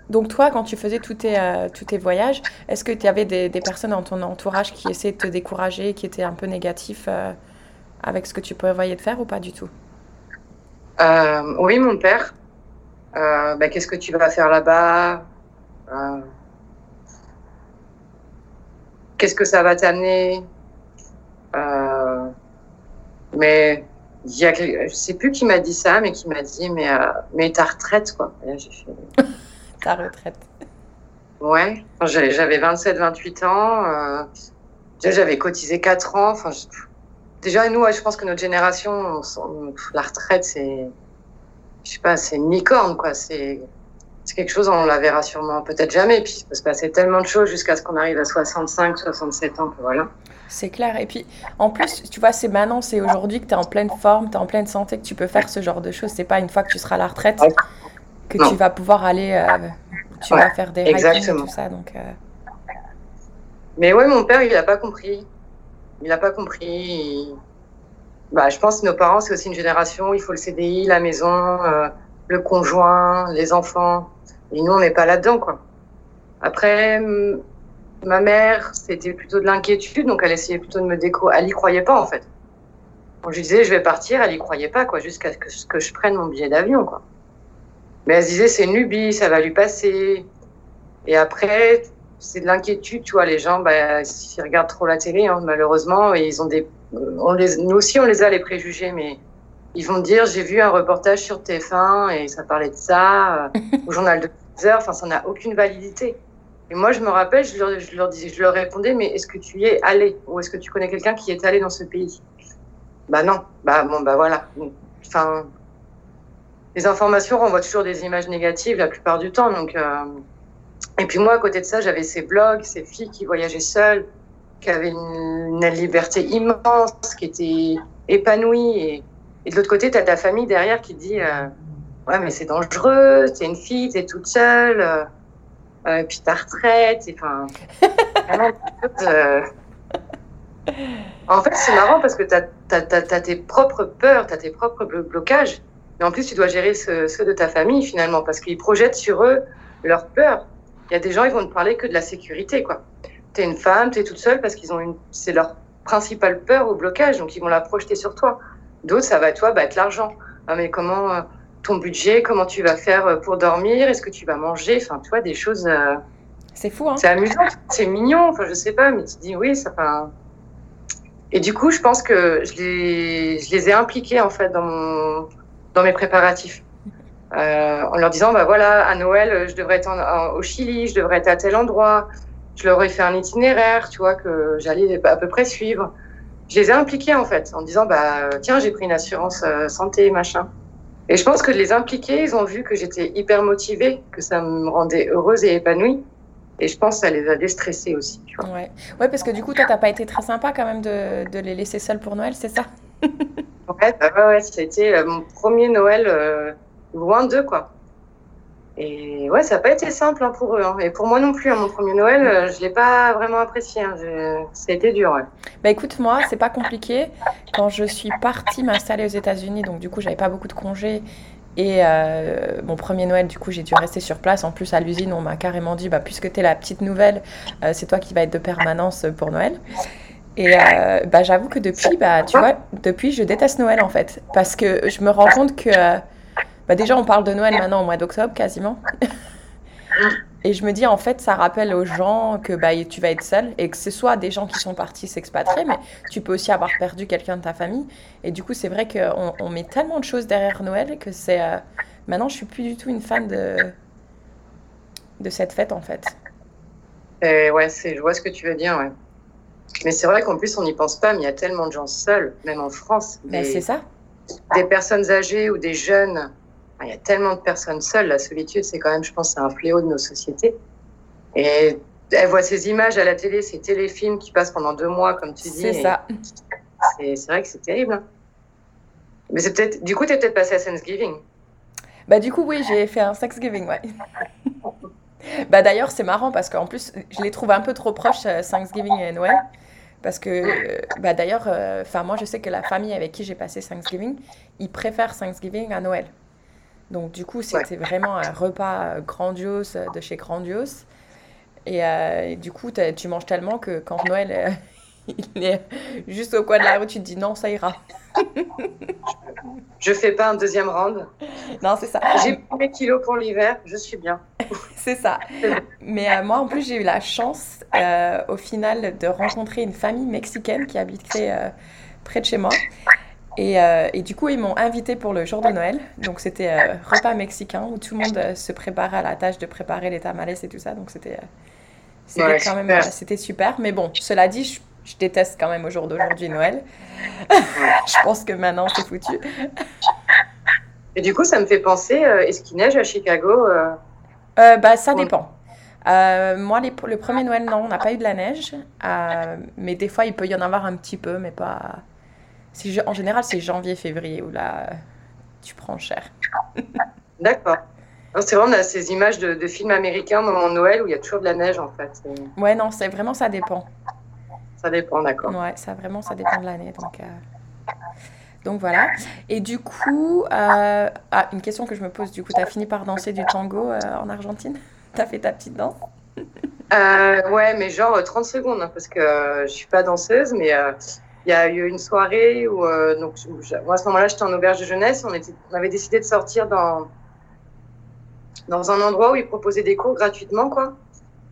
donc toi, quand tu faisais tous tes, euh, tes voyages, est-ce que tu avais des, personnes dans ton entourage qui essaient de te décourager, qui étaient un peu négatifs avec ce que tu prévoyais de faire ou pas du tout? Oui, mon père. Bah, Qu'est-ce que tu vas faire là-bas? Qu'est-ce que ça va t'amener? Euh, Mais y a, je sais plus qui m'a dit ça, mais qui m'a dit mais euh, mais ta retraite quoi. ta retraite. Ouais, j'avais 27-28 ans. Euh, j'avais cotisé 4 ans. Enfin, déjà nous, je pense que notre génération, la retraite, c'est, je sais pas, c'est une licorne quoi. C'est c'est quelque chose, on la verra sûrement peut-être jamais. Puis il peut se passer tellement de choses jusqu'à ce qu'on arrive à 65, 67 ans que voilà. C'est clair. Et puis, en plus, tu vois, c'est maintenant, c'est aujourd'hui que tu es en pleine forme, tu es en pleine santé, que tu peux faire ce genre de choses. C'est pas une fois que tu seras à la retraite que tu vas pouvoir aller, euh, tu vas faire des hiking et tout ça. Donc, euh. Mais ouais, mon père, il n'a pas compris. Il n'a pas compris. Bah, je pense que nos parents, c'est aussi une génération, il faut le CDI, la maison, euh, le conjoint, les enfants. Et nous, on n'est pas là-dedans, quoi. Après, ma mère, c'était plutôt de l'inquiétude, donc elle essayait plutôt de me déco. Elle y croyait pas, en fait. Quand je disais, je vais partir, elle y croyait pas, quoi, jusqu'à ce que, je prenne mon billet d'avion, quoi. Mais elle se disait, c'est une lubie, ça va lui passer. Et après, c'est de l'inquiétude, tu vois, les gens, bah, ils regardent trop la télé, hein, malheureusement, ils ont des, nous aussi, on les a les préjugés, mais ils vont dire j'ai vu un reportage sur TF1 et ça parlait de ça, euh, au journal de 10 heures, enfin ça n'a aucune validité. Et moi je me rappelle, je leur, je je leur répondais mais est-ce que tu y es allé? Ou est-ce que tu connais quelqu'un qui est allé dans ce pays? Bah non, bah bon bah voilà. Enfin, les informations renvoient toujours des images négatives la plupart du temps, donc. Euh... Et puis moi à côté de ça j'avais ces blogs, ces filles qui voyageaient seules, qui avaient une, liberté immense, qui étaient épanouies et et de l'autre côté, tu as ta famille derrière qui dit euh, Ouais, mais c'est dangereux, t'es une fille, t'es toute seule, euh, euh puis ta retraite. Enfin, euh... En fait, c'est marrant parce que tu as, tes propres peurs, tu as tes propres blocages, mais en plus, tu dois gérer ceux, de ta famille finalement parce qu'ils projettent sur eux leurs peurs. Il y a des gens, ils vont te parler que de la sécurité, quoi. Tu es une femme, tu es toute seule parce qu'ils ont une. C'est leur principale peur ou blocage, donc ils vont la projeter sur toi. D'autres, ça va, toi, bah, être l'argent. Ah, mais comment euh, ton budget, comment tu vas faire euh, pour dormir, est-ce que tu vas manger, enfin, tu vois, des choses. Euh, c'est fou, hein C'est amusant, c'est mignon, enfin, je sais pas, mais tu dis oui, ça. Enfin... Et du coup, je pense que je les, je les ai impliqués, en fait, dans, mon, dans mes préparatifs. en leur disant, bah voilà, à Noël, je devrais être au Chili, je devrais être à tel endroit. Je leur ai fait un itinéraire, tu vois, que j'allais à peu près suivre je les ai impliqués en fait, en disant bah tiens j'ai pris une assurance euh, santé machin. Et je pense que de les impliquer, ils ont vu que j'étais hyper motivée, que ça me rendait heureuse et épanouie. Et je pense que ça les a déstressés aussi. Tu vois. Ouais. ouais, parce que du coup, toi, t'as pas été très sympa quand même de, de les laisser seuls pour Noël, c'est ça? Ouais, bah ouais, ça a été mon premier Noël loin d'eux, quoi. Et ouais, ça n'a pas été simple hein, pour eux. Hein. Et pour moi non plus, hein, mon premier Noël, euh, je ne l'ai pas vraiment apprécié. Hein. Ça a été dur. Bah écoute, moi, c'est pas compliqué. Quand je suis partie m'installer aux États-Unis, donc du coup, j'avais pas beaucoup de congés. Et euh, mon premier Noël, du coup, j'ai dû rester sur place. En plus, à l'usine, on m'a carrément dit, bah, puisque tu es la petite nouvelle, euh, c'est toi qui vas être de permanence pour Noël. Et bah, j'avoue que depuis, bah, tu vois, depuis, je déteste Noël en fait. Parce que je me rends compte que bah déjà, on parle de Noël maintenant au mois d'octobre quasiment. Et je me dis, en fait, ça rappelle aux gens que bah, tu vas être seul et que ce soit des gens qui sont partis s'expatrier, mais tu peux aussi avoir perdu quelqu'un de ta famille. Et du coup, c'est vrai qu'on on met tellement de choses derrière Noël que c'est. Euh, maintenant, je suis plus du tout une fan de, de cette fête, en fait. Et ouais, je vois ce que tu veux dire, ouais. Mais c'est vrai qu'en plus, on n'y pense pas, mais il y a tellement de gens seuls, même en France. Ben, c'est ça. Des personnes âgées ou des jeunes il y a tellement de personnes seules. La solitude, c'est quand même, je pense, un fléau de nos sociétés. Et elle voit ces images à la télé, ces téléfilms qui passent pendant deux mois, comme tu dis. C'est ça. C'est vrai que c'est terrible. Mais c'est peut-être. Du coup, tu es peut-être passé à Thanksgiving. Bah, du coup, oui, j'ai fait un Thanksgiving, ouais. bah, d'ailleurs, c'est marrant parce qu'en plus, je les trouve un peu trop proches, euh, Thanksgiving et Noël. Parce que, bah, d'ailleurs, euh, enfin moi, je sais que la famille avec qui j'ai passé Thanksgiving, ils préfèrent Thanksgiving à Noël. Donc, du coup, c'était vraiment un repas grandiose de chez Grandiose. Et, euh, du coup, tu manges tellement que quand Noël euh, il est juste au coin de la rue, tu te dis non, ça ira. je fais pas un deuxième round. Non, c'est ça. J'ai pris mes kilos pour l'hiver, je suis bien. c'est ça. Mais euh, moi, en plus, j'ai eu la chance, au final, de rencontrer une famille mexicaine qui habitait près de chez moi. Euh, et, du coup, ils m'ont invité pour le jour de Noël. Donc, c'était euh, repas mexicain où tout le monde euh, se préparait à la tâche de préparer les tamales et tout ça. Donc, c'était c'était quand même c'était super. Mais bon, cela dit, je, déteste quand même au jour d'aujourd'hui Noël. je pense que maintenant, c'est foutu. et du coup, ça me fait penser, est-ce qu'il neige à Chicago bah, Ça dépend. moi, les, le premier Noël, non, on n'a pas eu de la neige. mais des fois, il peut y en avoir un petit peu, mais pas en général, c'est janvier-février où là, tu prends cher. D'accord. C'est vrai, on a ces images de, films américains au moment de Noël où il y a toujours de la neige en fait. Ouais, non, c'est vraiment ça dépend. Ça dépend, d'accord. Ouais, ça vraiment ça dépend de l'année. Donc, euh, donc voilà. Et du coup, euh, ah, une question que je me pose, du coup, tu as fini par danser du tango euh, en Argentine? Tu as fait ta petite danse? Ouais, mais genre 30 secondes, hein, parce que je suis pas danseuse, mais il y a eu une soirée où, euh, donc, moi, à ce moment-là, j'étais en auberge de jeunesse. On, était, on avait décidé de sortir dans, dans un endroit où ils proposaient des cours gratuitement, quoi.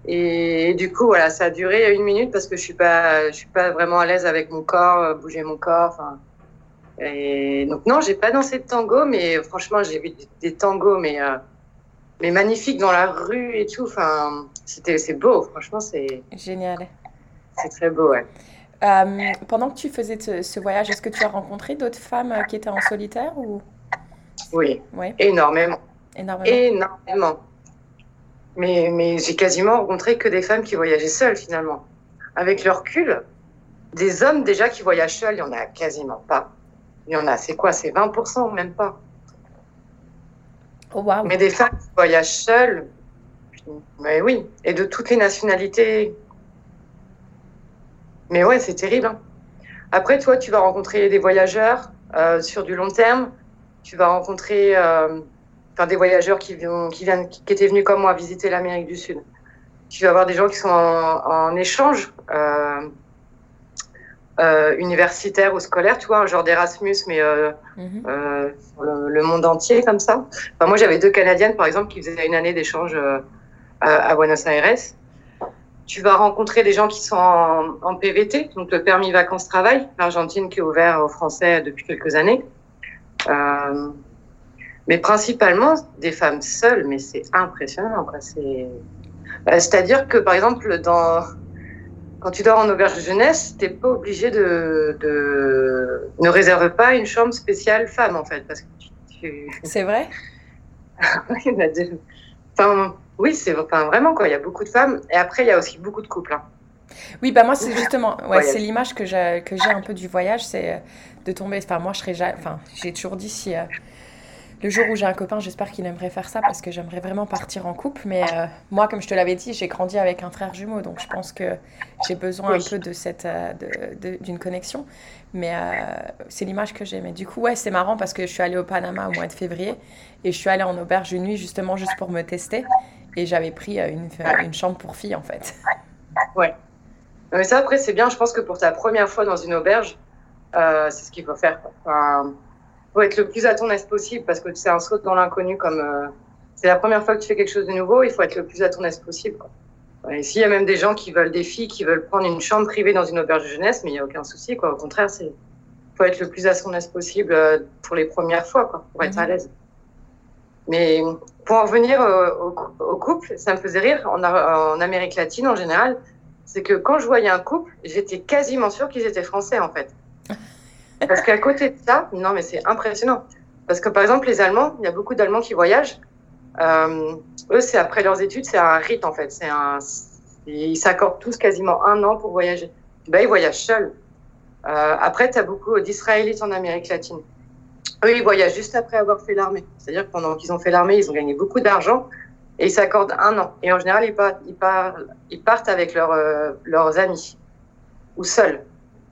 Et, du coup, voilà, ça a duré une minute parce que je suis pas, je suis pas vraiment à l'aise avec mon corps, euh, bouger mon corps. Enfin, et donc non, j'ai pas dansé de tango, mais franchement, j'ai vu des, tangos, mais euh, mais magnifiques dans la rue et tout. Enfin, c'était, c'est beau. Franchement, c'est génial. C'est très beau, ouais. Euh, pendant que tu faisais ce voyage, est-ce que tu as rencontré d'autres femmes euh, qui étaient en solitaire ou... Oui, énormément. Énormément. Énormément. Mais, mais j'ai quasiment rencontré que des femmes qui voyageaient seules finalement. Avec leur recul, des hommes déjà qui voyagent seuls, il n'y en a quasiment pas. Il y en a, c'est quoi? C'est 20%, même pas. Oh, wow. Mais des femmes qui voyagent seules, mais oui, et de toutes les nationalités, mais ouais, c'est terrible. Hein. Après, toi, tu vas rencontrer des voyageurs euh, sur du long terme. Tu vas rencontrer euh, des voyageurs qui, viennent, qui, viennent, qui étaient venus comme moi visiter l'Amérique du Sud. Tu vas avoir des gens qui sont en, échange euh, universitaire ou scolaire, tu vois, un genre d'Erasmus, mais mhm. le, monde entier comme ça. moi, j'avais deux Canadiennes, par exemple, qui faisaient une année d'échange à Buenos Aires tu vas rencontrer des gens qui sont en, PVT, donc le permis vacances-travail, l'Argentine qui est ouvert aux Français depuis quelques années. Euh, mais principalement des femmes seules, mais c'est impressionnant. Bah, c'est-à-dire que par exemple, dans... quand tu dors en auberge de jeunesse, tu n'es pas obligé de... de... ne réserve pas une chambre spéciale femme en fait, parce que C'est vrai? enfin, oui, c'est enfin, vraiment quoi. Il y a beaucoup de femmes et après il y a aussi beaucoup de couples. Hein. Oui, bah moi, c'est justement, ouais, c'est l'image que j'ai, que j'ai un peu du voyage, c'est de tomber. Enfin, moi, je serais Enfin, j'ai toujours dit si. Euh, le jour où j'ai un copain, j'espère qu'il aimerait faire ça parce que j'aimerais vraiment partir en couple. Mais euh, moi, comme je te l'avais dit, j'ai grandi avec un frère jumeau, donc je pense que j'ai besoin un peu de cette, euh, d'une connexion. Mais c'est l'image que j'ai. Mais du coup, ouais, c'est marrant parce que je suis allée au Panama au mois de février et je suis allée en auberge une nuit justement juste pour me tester et j'avais pris une, une chambre pour filles en fait. Ouais. Mais ça, après, c'est bien. Je pense que pour ta première fois dans une auberge, euh, c'est ce qu'il faut faire. Enfin, faut être le plus à ton aise possible parce que c'est un saut dans l'inconnu. Comme euh, c'est la première fois que tu fais quelque chose de nouveau, il faut être le plus à ton aise possible. Quoi. Et s'il y a même des gens qui veulent des filles qui veulent prendre une chambre privée dans une auberge de jeunesse, mais il n'y a aucun souci. Quoi. Au contraire, c'est faut être le plus à son aise possible euh, pour les premières fois, quoi, pour être à mhm. l'aise. Mais pour en revenir au, couple, ça me faisait rire. En, Amérique latine, en général, c'est que quand je voyais un couple, j'étais quasiment sûre qu'ils étaient français, en fait. Parce qu'à côté de ça, non, mais c'est impressionnant. Parce que par exemple, les Allemands, il y a beaucoup d'Allemands qui voyagent. Euh, eux, c'est après leurs études, c'est un rite, en fait. Ils s'accordent tous quasiment un an pour voyager. Ben, ils voyagent seuls. Euh, après, tu as beaucoup d'Israélites en Amérique latine. Eux, ils voyagent juste après avoir fait l'armée. C'est-à-dire que pendant qu'ils ont fait l'armée, ils ont gagné beaucoup d'argent et ils s'accordent un an. Et en général, ils partent, ils partent, ils partent avec leurs, euh, leurs amis ou seuls.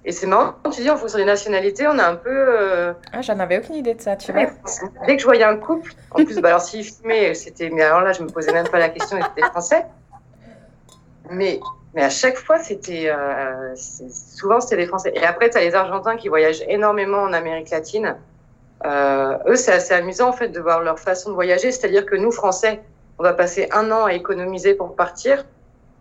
Et c'est marrant, tu dis, en fonction des nationalités, on a un peu. Euh... Ah, j'en avais aucune idée de ça, tu vois. Dès que je voyais un couple, en plus, bah, alors s'ils fumaient, c'était. Mais alors là, je me posais même pas la question, ils étaient français. Mais, mais à chaque fois, c'était. Euh, souvent, c'était des Français. Et après, tu as les Argentins qui voyagent énormément en Amérique latine. Euh, eux, c'est assez amusant, en fait, de voir leur façon de voyager. C'est-à-dire que nous, Français, on va passer un an à économiser pour partir.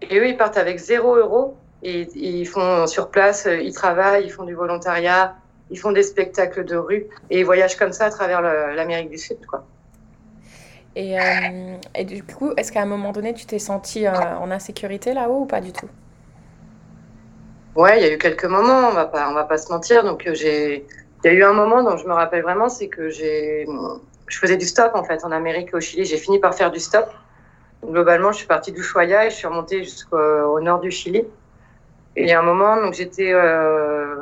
Et eux, ils partent avec zéro euro. Et, ils font sur place, euh, ils travaillent, ils font du volontariat, ils font des spectacles de rue. Et ils voyagent comme ça à travers l'Amérique du Sud. Quoi. Et, euh, et du coup, est-ce qu'à un moment donné, tu t'es senti euh, en insécurité là-haut ou pas du tout? Ouais, il y a eu quelques moments, on va pas, on va pas se mentir. Donc, j'ai, il y a eu un moment dont je me rappelle vraiment, c'est que j'ai, je faisais du stop en fait en Amérique et au Chili. J'ai fini par faire du stop. Globalement, je suis partie d'Ushuaia et je suis remontée jusqu'au nord du Chili. Et il y a un moment, donc j'étais euh,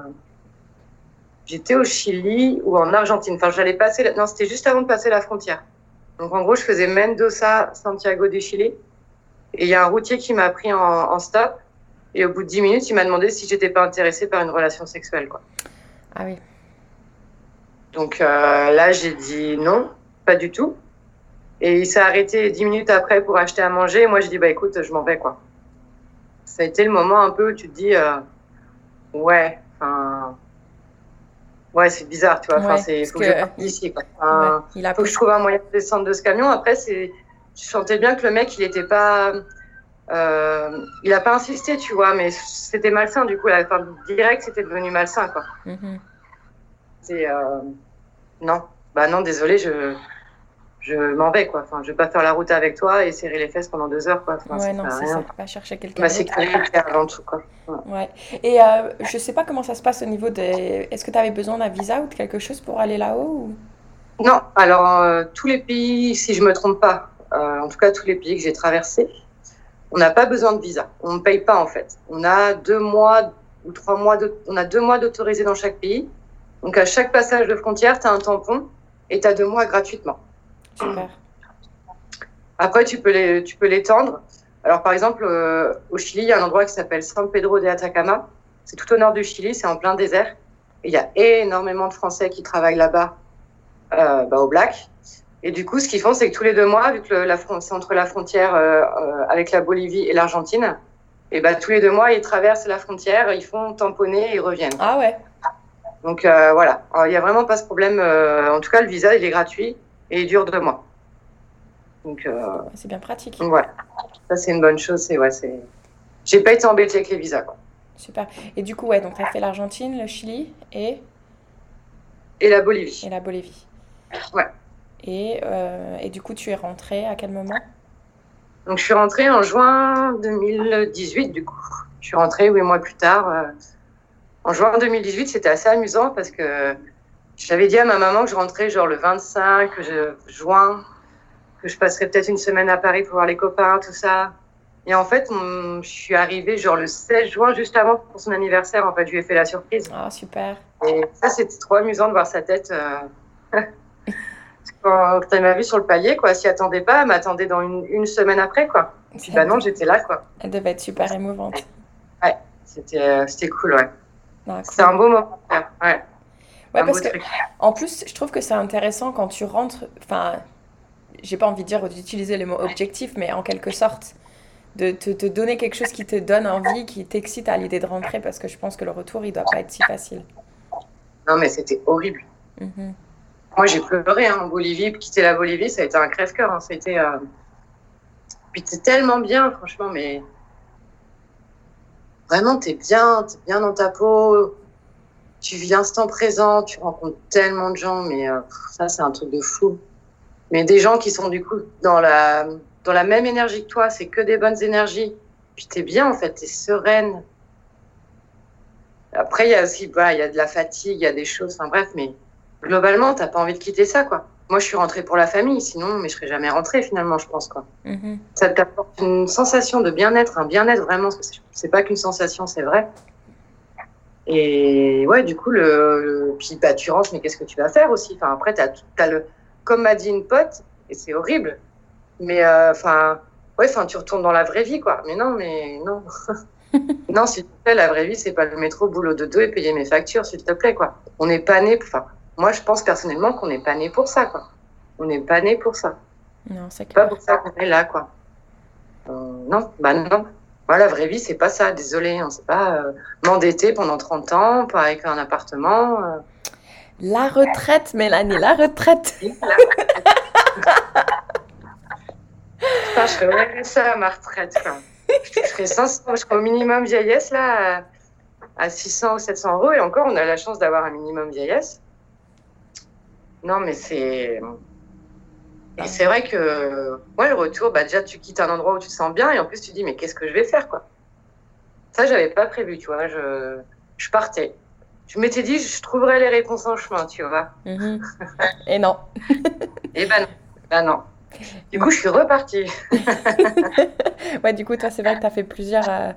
j'étais au Chili ou en Argentine. Enfin, j'allais passer. Non, c'était juste avant de passer la frontière. Donc en gros, je faisais Mendoza, Santiago du Chili. Et il y a un routier qui m'a pris en, stop. Et au bout de 10 minutes, il m'a demandé si j'étais pas intéressée par une relation sexuelle. Quoi. Ah oui. Donc euh, là, j'ai dit non pas du tout. Et il s'est arrêté dix minutes après pour acheter à manger. moi, j'ai dit, bah écoute, je m'en vais, quoi. Ça a été le moment un peu où tu te dis, euh, ouais, enfin, ouais, c'est bizarre, tu vois. Enfin, c'est, faut que, je parte d'ici, quoi. il a faut que je trouve un moyen de descendre de ce camion. Après, c'est, je sentais bien que le mec, il était pas, euh, il a pas insisté, tu vois, mais c'était malsain, du coup, la fin direct, c'était devenu malsain, quoi. Mm-hmm. Euh, non, bah non, désolé, je, je m'en vais, quoi. Enfin, je vais pas faire la route avec toi et serrer les fesses pendant deux heures, quoi. ouais, non, c'est ça. Pas chercher quelqu'un. Ma sécurité avant tout, quoi. Ouais. Et euh, je sais pas comment ça se passe au niveau des. Est-ce que tu avais besoin d'un visa ou de quelque chose pour aller là-haut ou... Non. Alors, euh, tous les pays, si je me trompe pas, euh, en tout cas tous les pays que j'ai traversés, on n'a pas besoin de visa. On ne paye pas, en fait. On a deux mois ou trois mois de... On a deux mois d'autorisé dans chaque pays. Donc, à chaque passage de frontière, tu as un tampon et tu as deux mois gratuitement. Super. Après, tu peux les, tu peux l'étendre. Alors, par exemple, euh, au Chili, il y a un endroit qui s'appelle San Pedro de Atacama. C'est tout au nord du Chili, c'est en plein désert. Il y a énormément de Français qui travaillent là-bas, euh, bah, au Black. Et du coup, ce qu'ils font, c'est que tous les deux mois, vu que la c'est entre la frontière euh, avec la Bolivie et l'Argentine, et bah, tous les deux mois, ils traversent la frontière, ils font tamponner et ils reviennent. Ah ouais. Donc voilà, il n'y a vraiment pas ce problème. en tout cas, le visa, il est gratuit et il dure deux mois. Donc, euh, c'est bien pratique. Donc, voilà, ça c'est une bonne chose. C'est ouais, c'est. J'ai pas été embêtée avec les visas. Quoi. Super. Et du coup, ouais, donc tu as fait l'Argentine, le Chili et? Et la Bolivie. Et la Bolivie. Ouais. Et, euh, et du coup, tu es rentrée à quel moment? Donc, je suis rentrée en juin 2018, du coup. Je suis rentrée huit mois plus tard. Euh, en juin 2018, c'était assez amusant parce que j'avais dit à ma maman que je rentrais genre le 25 juin, que je passerais peut-être une semaine à Paris pour voir les copains, tout ça. Et en fait, je suis arrivée genre le 16 juin, juste avant pour son anniversaire. En fait, je lui ai fait la surprise. Ah, super. Et ça, c'était trop amusant de voir sa tête. Euh... Quand elle m'a vu sur le palier, quoi, s'y attendait pas, elle m'attendait dans une, une, semaine après, quoi. Puis bah non, j'étais là, quoi. Elle devait être super émouvante. Ouais, c'était euh, c'était cool, ouais. Ah, C'est un beau moment. Ouais. Ouais, parce que, en plus, je trouve que c'est intéressant quand tu rentres, enfin, j'ai pas envie de dire d'utiliser le mot objectif, mais en quelque sorte, de te, te, donner quelque chose qui te donne envie, qui t'excite à l'idée de rentrer, parce que je pense que le retour, il doit pas être si facile. Non, mais c'était horrible. Mm-hmm. Moi, j'ai pleuré hein, en Bolivie. Quitter la Bolivie, ça a été un crève-cœur. Hein. C'était. Euh... Puis t'es tellement bien, franchement, mais. Vraiment, t'es bien, t'es bien dans ta peau. Tu vis instant présent, tu rencontres tellement de gens, mais euh, ça, c'est un truc de fou. Mais des gens qui sont du coup dans la, dans la même énergie que toi, c'est que des bonnes énergies. Puis t'es bien, en fait, t'es sereine. Après, il y a aussi, bah, il y a de la fatigue, il y a des choses, enfin bref, mais globalement, t'as pas envie de quitter ça, quoi. Moi, je suis rentrée pour la famille, sinon, mais je serais jamais rentrée finalement, je pense, quoi. Mm-hmm. Ça t'apporte une sensation de bien-être, un bien-être vraiment, parce que c'est pas qu'une sensation, c'est vrai. Et ouais, du coup, le, puis bah, tu rentres, mais qu'est-ce que tu vas faire aussi? Enfin, après, t'as, as le, comme m'a dit une pote, et c'est horrible, mais euh, enfin, ouais, enfin, tu retournes dans la vraie vie, quoi. Mais non, mais non. non, s'il te plaît, la vraie vie, c'est pas le métro, boulot de dos et payer mes factures, s'il te plaît, quoi. On n'est pas né, enfin, moi, je pense personnellement qu'on n'est pas né pour ça, quoi. On n'est pas né pour ça. Non, c'est pas pour ça qu'on est là, quoi. Euh, non, bah non. Moi, la vraie vie, c'est pas ça. Désolé, on sait pas euh, m'endetter pendant 30 ans, pas avec un appartement. Euh. La retraite, Mélanie, la retraite. Putain, je ferais ça à ma retraite, quoi. Je serais 500, je au minimum vieillesse, là, à 600 ou 700 euros. Et encore, on a la chance d'avoir un minimum vieillesse. Non, mais c'est. Et c'est vrai que, ouais, le retour, bah, déjà, tu quittes un endroit où tu te sens bien et en plus, tu dis, mais qu'est-ce que je vais faire, quoi? Ça, j'avais pas prévu, tu vois. Je, je partais. Je m'étais dit, je trouverais les réponses en chemin, tu vois. Mhm. Et non. et ben non. Ben non. Du coup, je suis repartie. ouais, du coup, toi, c'est vrai que tu as fait plusieurs, euh,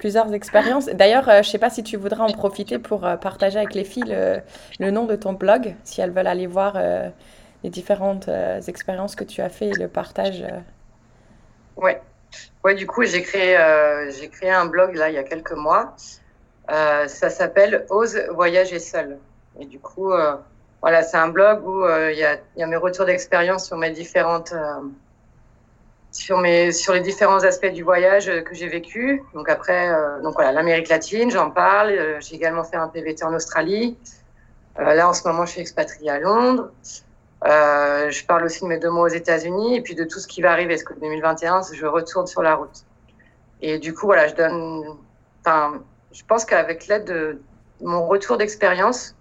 plusieurs expériences. D'ailleurs, euh, je ne sais pas si tu voudrais en profiter pour euh, partager avec les filles le, nom de ton blog, si elles veulent aller voir les différentes expériences que tu as fait et le partage. Ouais. Ouais, du coup, j'ai créé, j'ai créé un blog là il y a quelques mois. ça s'appelle Ose voyager seul. Et du coup, voilà, c'est un blog où euh, il y, a, y, a, mes retours d'expérience sur mes différentes, euh, sur mes, sur les différents aspects du voyage que j'ai vécu. Donc après, euh, donc voilà, l'Amérique latine, j'en parle. j'ai également fait un PVT en Australie. là, en ce moment, je suis expatriée à Londres. je parle aussi de mes deux mois aux États-Unis et puis de tout ce qui va arriver. Parce que 2021, je retourne sur la route. Et du coup, voilà, je donne. Enfin, je pense qu'avec l'aide de mon retour d'expérience,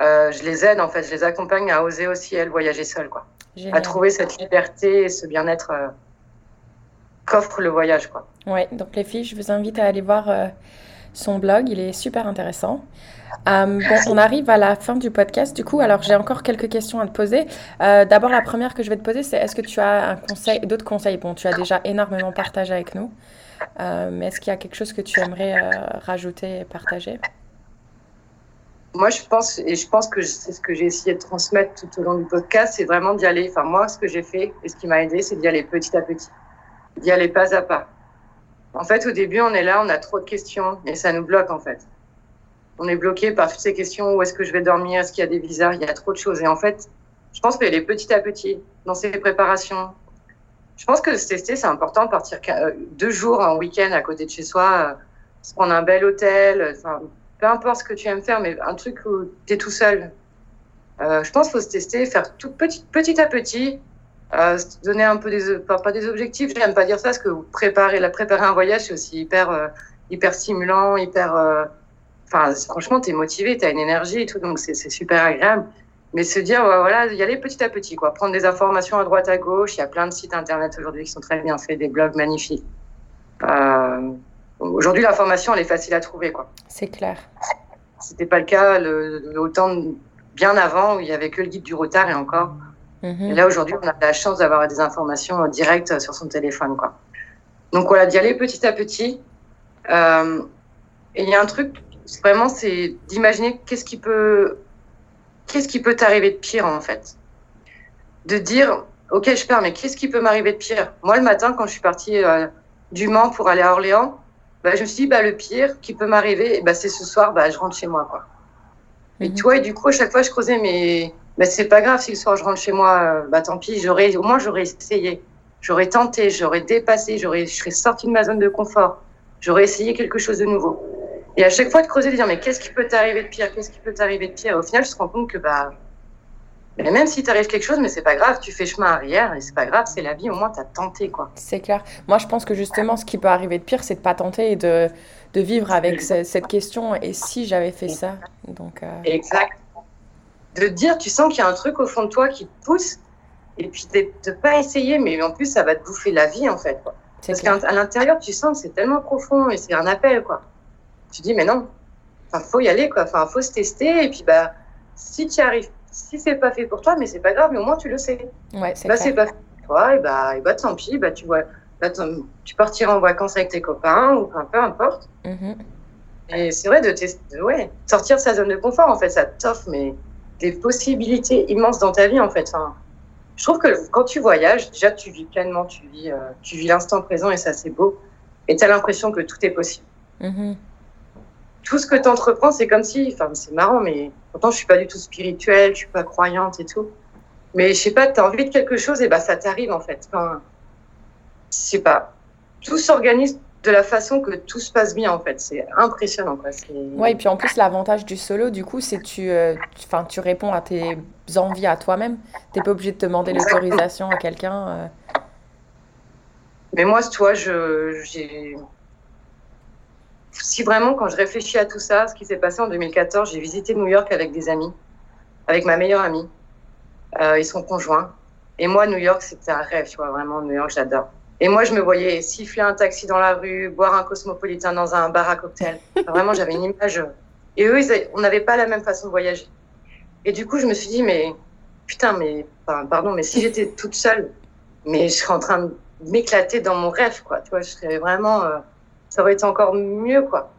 euh, je les aide en fait, je les accompagne à oser aussi elles voyager seules, quoi, à trouver cette liberté et ce bien-être euh, qu'offre le voyage, quoi. Ouais, donc les filles, je vous invite à aller voir euh, son blog, il est super intéressant. bon, on arrive à la fin du podcast, du coup, alors j'ai encore quelques questions à te poser. D'abord, la première que je vais te poser, c'est est-ce que tu as un conseil, d'autres conseils? Bon, tu as déjà énormément partagé avec nous, mais est-ce qu'il y a quelque chose que tu aimerais rajouter et partager? Moi, je pense, et je pense que c'est ce que j'ai essayé de transmettre tout au long du podcast, c'est vraiment d'y aller. Enfin, moi, ce que j'ai fait et ce qui m'a aidé, c'est d'y aller petit à petit, d'y aller pas à pas. En fait, au début, on est là, on a trop de questions et ça nous bloque, en fait. On est bloqué par toutes ces questions où est-ce que je vais dormir, est-ce qu'il y a des visas, il y a trop de choses. Et en fait, je pense qu'elle est petit à petit dans ces préparations. Je pense que se tester, c'est important, partir euh, deux jours en week-end à côté de chez soi, euh, se prendre un bel hôtel, peu importe ce que tu aimes faire, mais un truc où tu es tout seul. Euh, je pense qu'il faut se tester, faire tout petit, petit à petit, euh, donner un peu des, pas, pas des objectifs, j'aime pas dire ça, parce que préparer, la préparer un voyage, c'est aussi hyper, euh, hyper stimulant, hyper, euh, enfin, franchement, tu es motivé, tu as une énergie et tout, donc c'est super agréable. Mais se dire, voilà, y aller petit à petit, quoi. Prendre des informations à droite, à gauche. Il y a plein de sites internet aujourd'hui qui sont très bien faits, des blogs magnifiques. Euh, Aujourd'hui, l'information, elle est facile à trouver. quoi. C'est clair. C'était pas le cas le, autant bien avant où il y avait que le guide du retard et encore. Mhm. Et là, aujourd'hui, on a la chance d'avoir des informations directes sur son téléphone. quoi. Donc voilà, d'y aller petit à petit. Euh, et il y a un truc, vraiment, c'est d'imaginer qu'est-ce qui peut, qu'est-ce qui peut t'arriver de pire en fait. De dire, ok, je perds, mais qu'est-ce qui peut m'arriver de pire? Moi, le matin, quand je suis partie euh, du Mans pour aller à Orléans, bah, je me suis dit, bah, le pire qui peut m'arriver, bah, c'est ce soir, bah, je rentre chez moi. Quoi. Et tu vois, et du coup, à chaque fois, je creusais, mais c'est pas grave si le soir je rentre chez moi, euh, bah, tant pis, j'aurais, au moins j'aurais essayé. J'aurais tenté, j'aurais dépassé, j'aurais, je serais sortie de ma zone de confort. J'aurais essayé quelque chose de nouveau. Et à chaque fois de creuser, de dire, mais qu'est-ce qui peut t'arriver de pire? Qu'est-ce qui peut t'arriver de pire? Au final, je te rends compte que, bah, mais même si t'arrive quelque chose, mais c'est pas grave, tu fais chemin arrière et c'est pas grave, c'est la vie, au moins t'as tenté, quoi. C'est clair. Moi, je pense que justement, ce qui peut arriver de pire, c'est de pas tenter et de, de vivre avec cette question. Et si j'avais fait ça? Donc. Euh... Exact. De dire, tu sens qu'il y a un truc au fond de toi qui te pousse et puis de, pas essayer, mais en plus, ça va te bouffer la vie, en fait. Quoi. Parce qu'à l'intérieur, tu sens que c'est tellement profond et c'est un appel, quoi. Tu dis, mais non, enfin, faut y aller, quoi. Enfin, faut se tester et puis, bah, si tu arrives si c'est pas fait pour toi, mais c'est pas grave, mais au moins tu le sais. Ouais, c'est bah, c'est pas fait pour toi, et bah, et bah tant pis, bah, tu, vois, bah, tu partiras en vacances avec tes copains ou peu, importe. Mm-hmm. Et c'est vrai de, tester, ouais, sortir de sa zone de confort, en fait, ça t'offre mais des possibilités immenses dans ta vie, en fait. Enfin, je trouve que quand tu voyages, déjà, tu vis pleinement, tu vis, euh, tu vis l'instant présent et ça, c'est beau. Et tu as l'impression que tout est possible. Mm-hmm tout ce que tu entreprends, c'est comme si, enfin, c'est marrant, mais pourtant, je suis pas du tout spirituelle, je suis pas croyante et tout. Mais je sais pas, tu as envie de quelque chose, et bah, ça t'arrive, en fait. Enfin, je sais pas. Tout s'organise de la façon que tout se passe bien, en fait. C'est impressionnant, quoi. Ouais, et puis en plus, l'avantage du solo, du coup, c'est que tu, euh, tu réponds à tes envies à toi-même. T'es pas obligé de demander l'autorisation à quelqu'un. Euh. Mais moi, toi, je, j'ai si vraiment, quand je réfléchis à tout ça, ce qui s'est passé en 2014, j'ai visité New York avec des amis, avec ma meilleure amie euh, et son conjoint. Et moi, New York, c'était un rêve, tu vois, vraiment, New York, j'adore. Et moi, je me voyais siffler un taxi dans la rue, boire un cosmopolitain dans un bar à cocktail. vraiment, j'avais une image. Et eux, on n'avait pas la même façon de voyager. Et du coup, je me suis dit, mais putain, mais pardon, mais si j'étais toute seule, mais je serais en train de m'éclater dans mon rêve, quoi. Tu vois, je serais vraiment. Euh, ça aurait été encore mieux, quoi.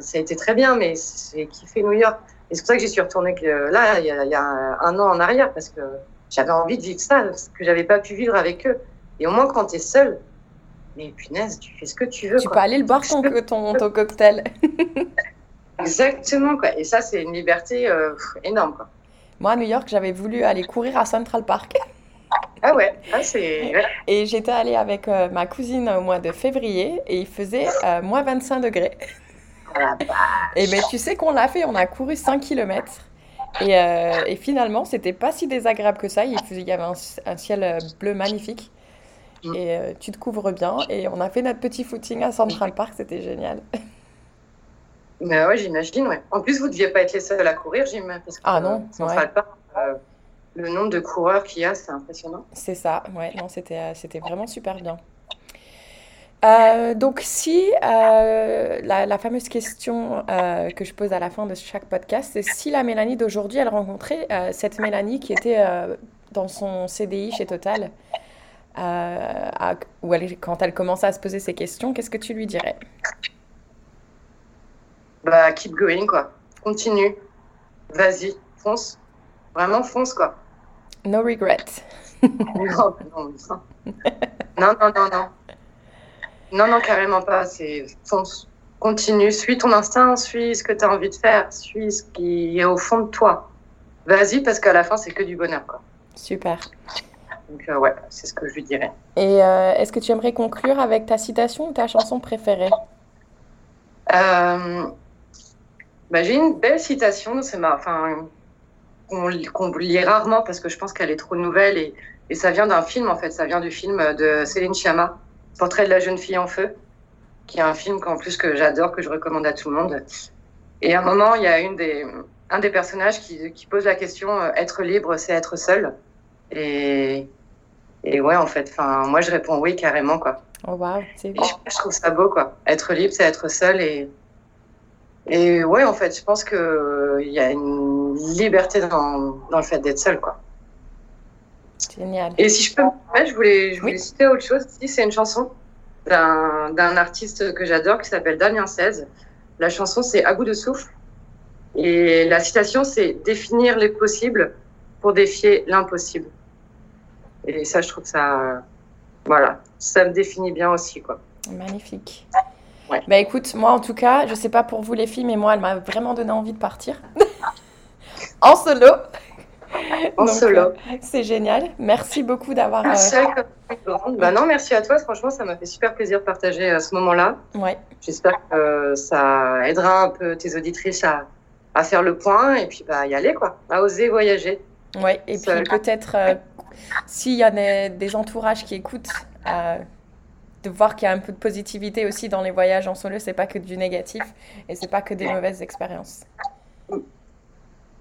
Ça a été très bien, mais j'ai kiffé New York. Et c'est pour ça que j'y suis retournée là, il y, a, un an en arrière, parce que j'avais envie de vivre ça, ce que j'avais pas pu vivre avec eux. Et au moins, quand tu es seul, mais punaise, tu fais ce que tu veux. Tu peux aller le boire ton, ton, ton, cocktail. Exactement, quoi. Et ça, c'est une liberté euh, énorme, quoi. Moi, à New York, j'avais voulu aller courir à Central Park. Ah ouais, ah, c'est. Et j'étais allée avec euh, ma cousine au mois de février et il faisait euh, moins 25 degrés. Ah, et mais tu sais qu'on l'a fait, on a couru 5 km. Et, et finalement, c'était pas si désagréable que ça. Il, faisait, il y avait un, ciel bleu magnifique. Mm. Et tu te couvres bien. Et on a fait notre petit footing à Central Park, c'était génial. Mais ouais, j'imagine, ouais. En plus, vous ne deviez pas être les seuls à courir, j'imagine. Ah non, Central Park, le nombre de coureurs qu'il y a, c'est impressionnant. C'est ça, ouais, non, c'était, euh, c'était vraiment super bien. Euh, donc, si euh, la, fameuse question que je pose à la fin de chaque podcast, c'est si la Mélanie d'aujourd'hui, elle rencontrait cette Mélanie qui était dans son CDI chez Total, ou elle, quand elle commençait à se poser ces questions, qu'est-ce que tu lui dirais? Bah, keep going, quoi. Continue. Vas-y, fonce. Vraiment, fonce, quoi. No regret. non, non, non, non, non. Non, non, carrément pas. C'est fonce, continue, suis ton instinct, suis ce que tu as envie de faire, suis ce qui est au fond de toi. Vas-y, parce qu'à la fin, c'est que du bonheur. Quoi. Super. Donc, euh, ouais, c'est ce que je lui dirais. Et euh, est-ce que tu aimerais conclure avec ta citation ou ta chanson préférée? Euh, bah, J'ai une belle citation, c'est ma. Enfin, qu'on lit rarement parce que je pense qu'elle est trop nouvelle et, et ça vient d'un film en fait, ça vient du film de Céline Sciamma, Portrait de la jeune fille en feu, qui est un film qu'en plus que j'adore, que je recommande à tout le monde. Et à un moment, il y a une des, un des personnages qui, qui pose la question euh, être libre, c'est être seul. Et, et ouais, en fait, enfin, moi je réponds oui carrément quoi. Oh wow, c'est je, je, trouve ça beau quoi. Être libre, c'est être seul et et ouais, en fait, je pense qu'il il y a une liberté dans, dans le fait d'être seul, quoi. Génial. Et si je peux me permettre, je voulais, je voulais citer autre chose. Si c'est une chanson d'un artiste que j'adore qui s'appelle Damien 16. La chanson, c'est À bout de souffle. Et la citation, c'est définir les possibles pour défier l'impossible. Et ça, je trouve que ça, voilà, ça me définit bien aussi, quoi. Magnifique. Bah écoute, moi en tout cas, je sais pas pour vous les filles, mais moi, elle m'a vraiment donné envie de partir en solo. En solo. Euh, c'est génial. Merci beaucoup d'avoir. Merci. Euh... Bah non, merci à toi. Franchement, ça m'a fait super plaisir de partager à euh, ce moment-là. Ouais. J'espère que ça aidera un peu tes auditrices à, à faire le point et puis bah y aller quoi, à oser voyager. Ouais. Et puis peut-être euh, s'il y a des, entourages qui écoutent de voir qu'il y a un peu de positivité aussi dans les voyages en solo, c'est pas que du négatif et c'est pas que des mauvaises expériences.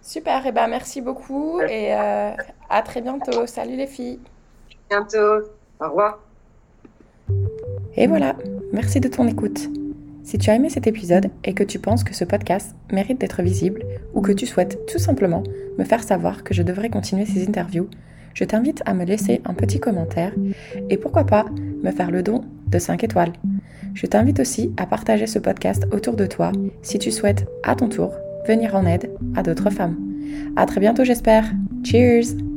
Super, et eh ben merci beaucoup et euh, à très bientôt. Salut les filles. Bientôt. Au revoir. Et voilà, merci de ton écoute. Si tu as aimé cet épisode et que tu penses que ce podcast mérite d'être visible ou que tu souhaites tout simplement me faire savoir que je devrais continuer ces interviews, je t'invite à me laisser un petit commentaire et pourquoi pas me faire le don de 5 étoiles. Je t'invite aussi à partager ce podcast autour de toi si tu souhaites à ton tour venir en aide à d'autres femmes. À très bientôt j'espère. Cheers!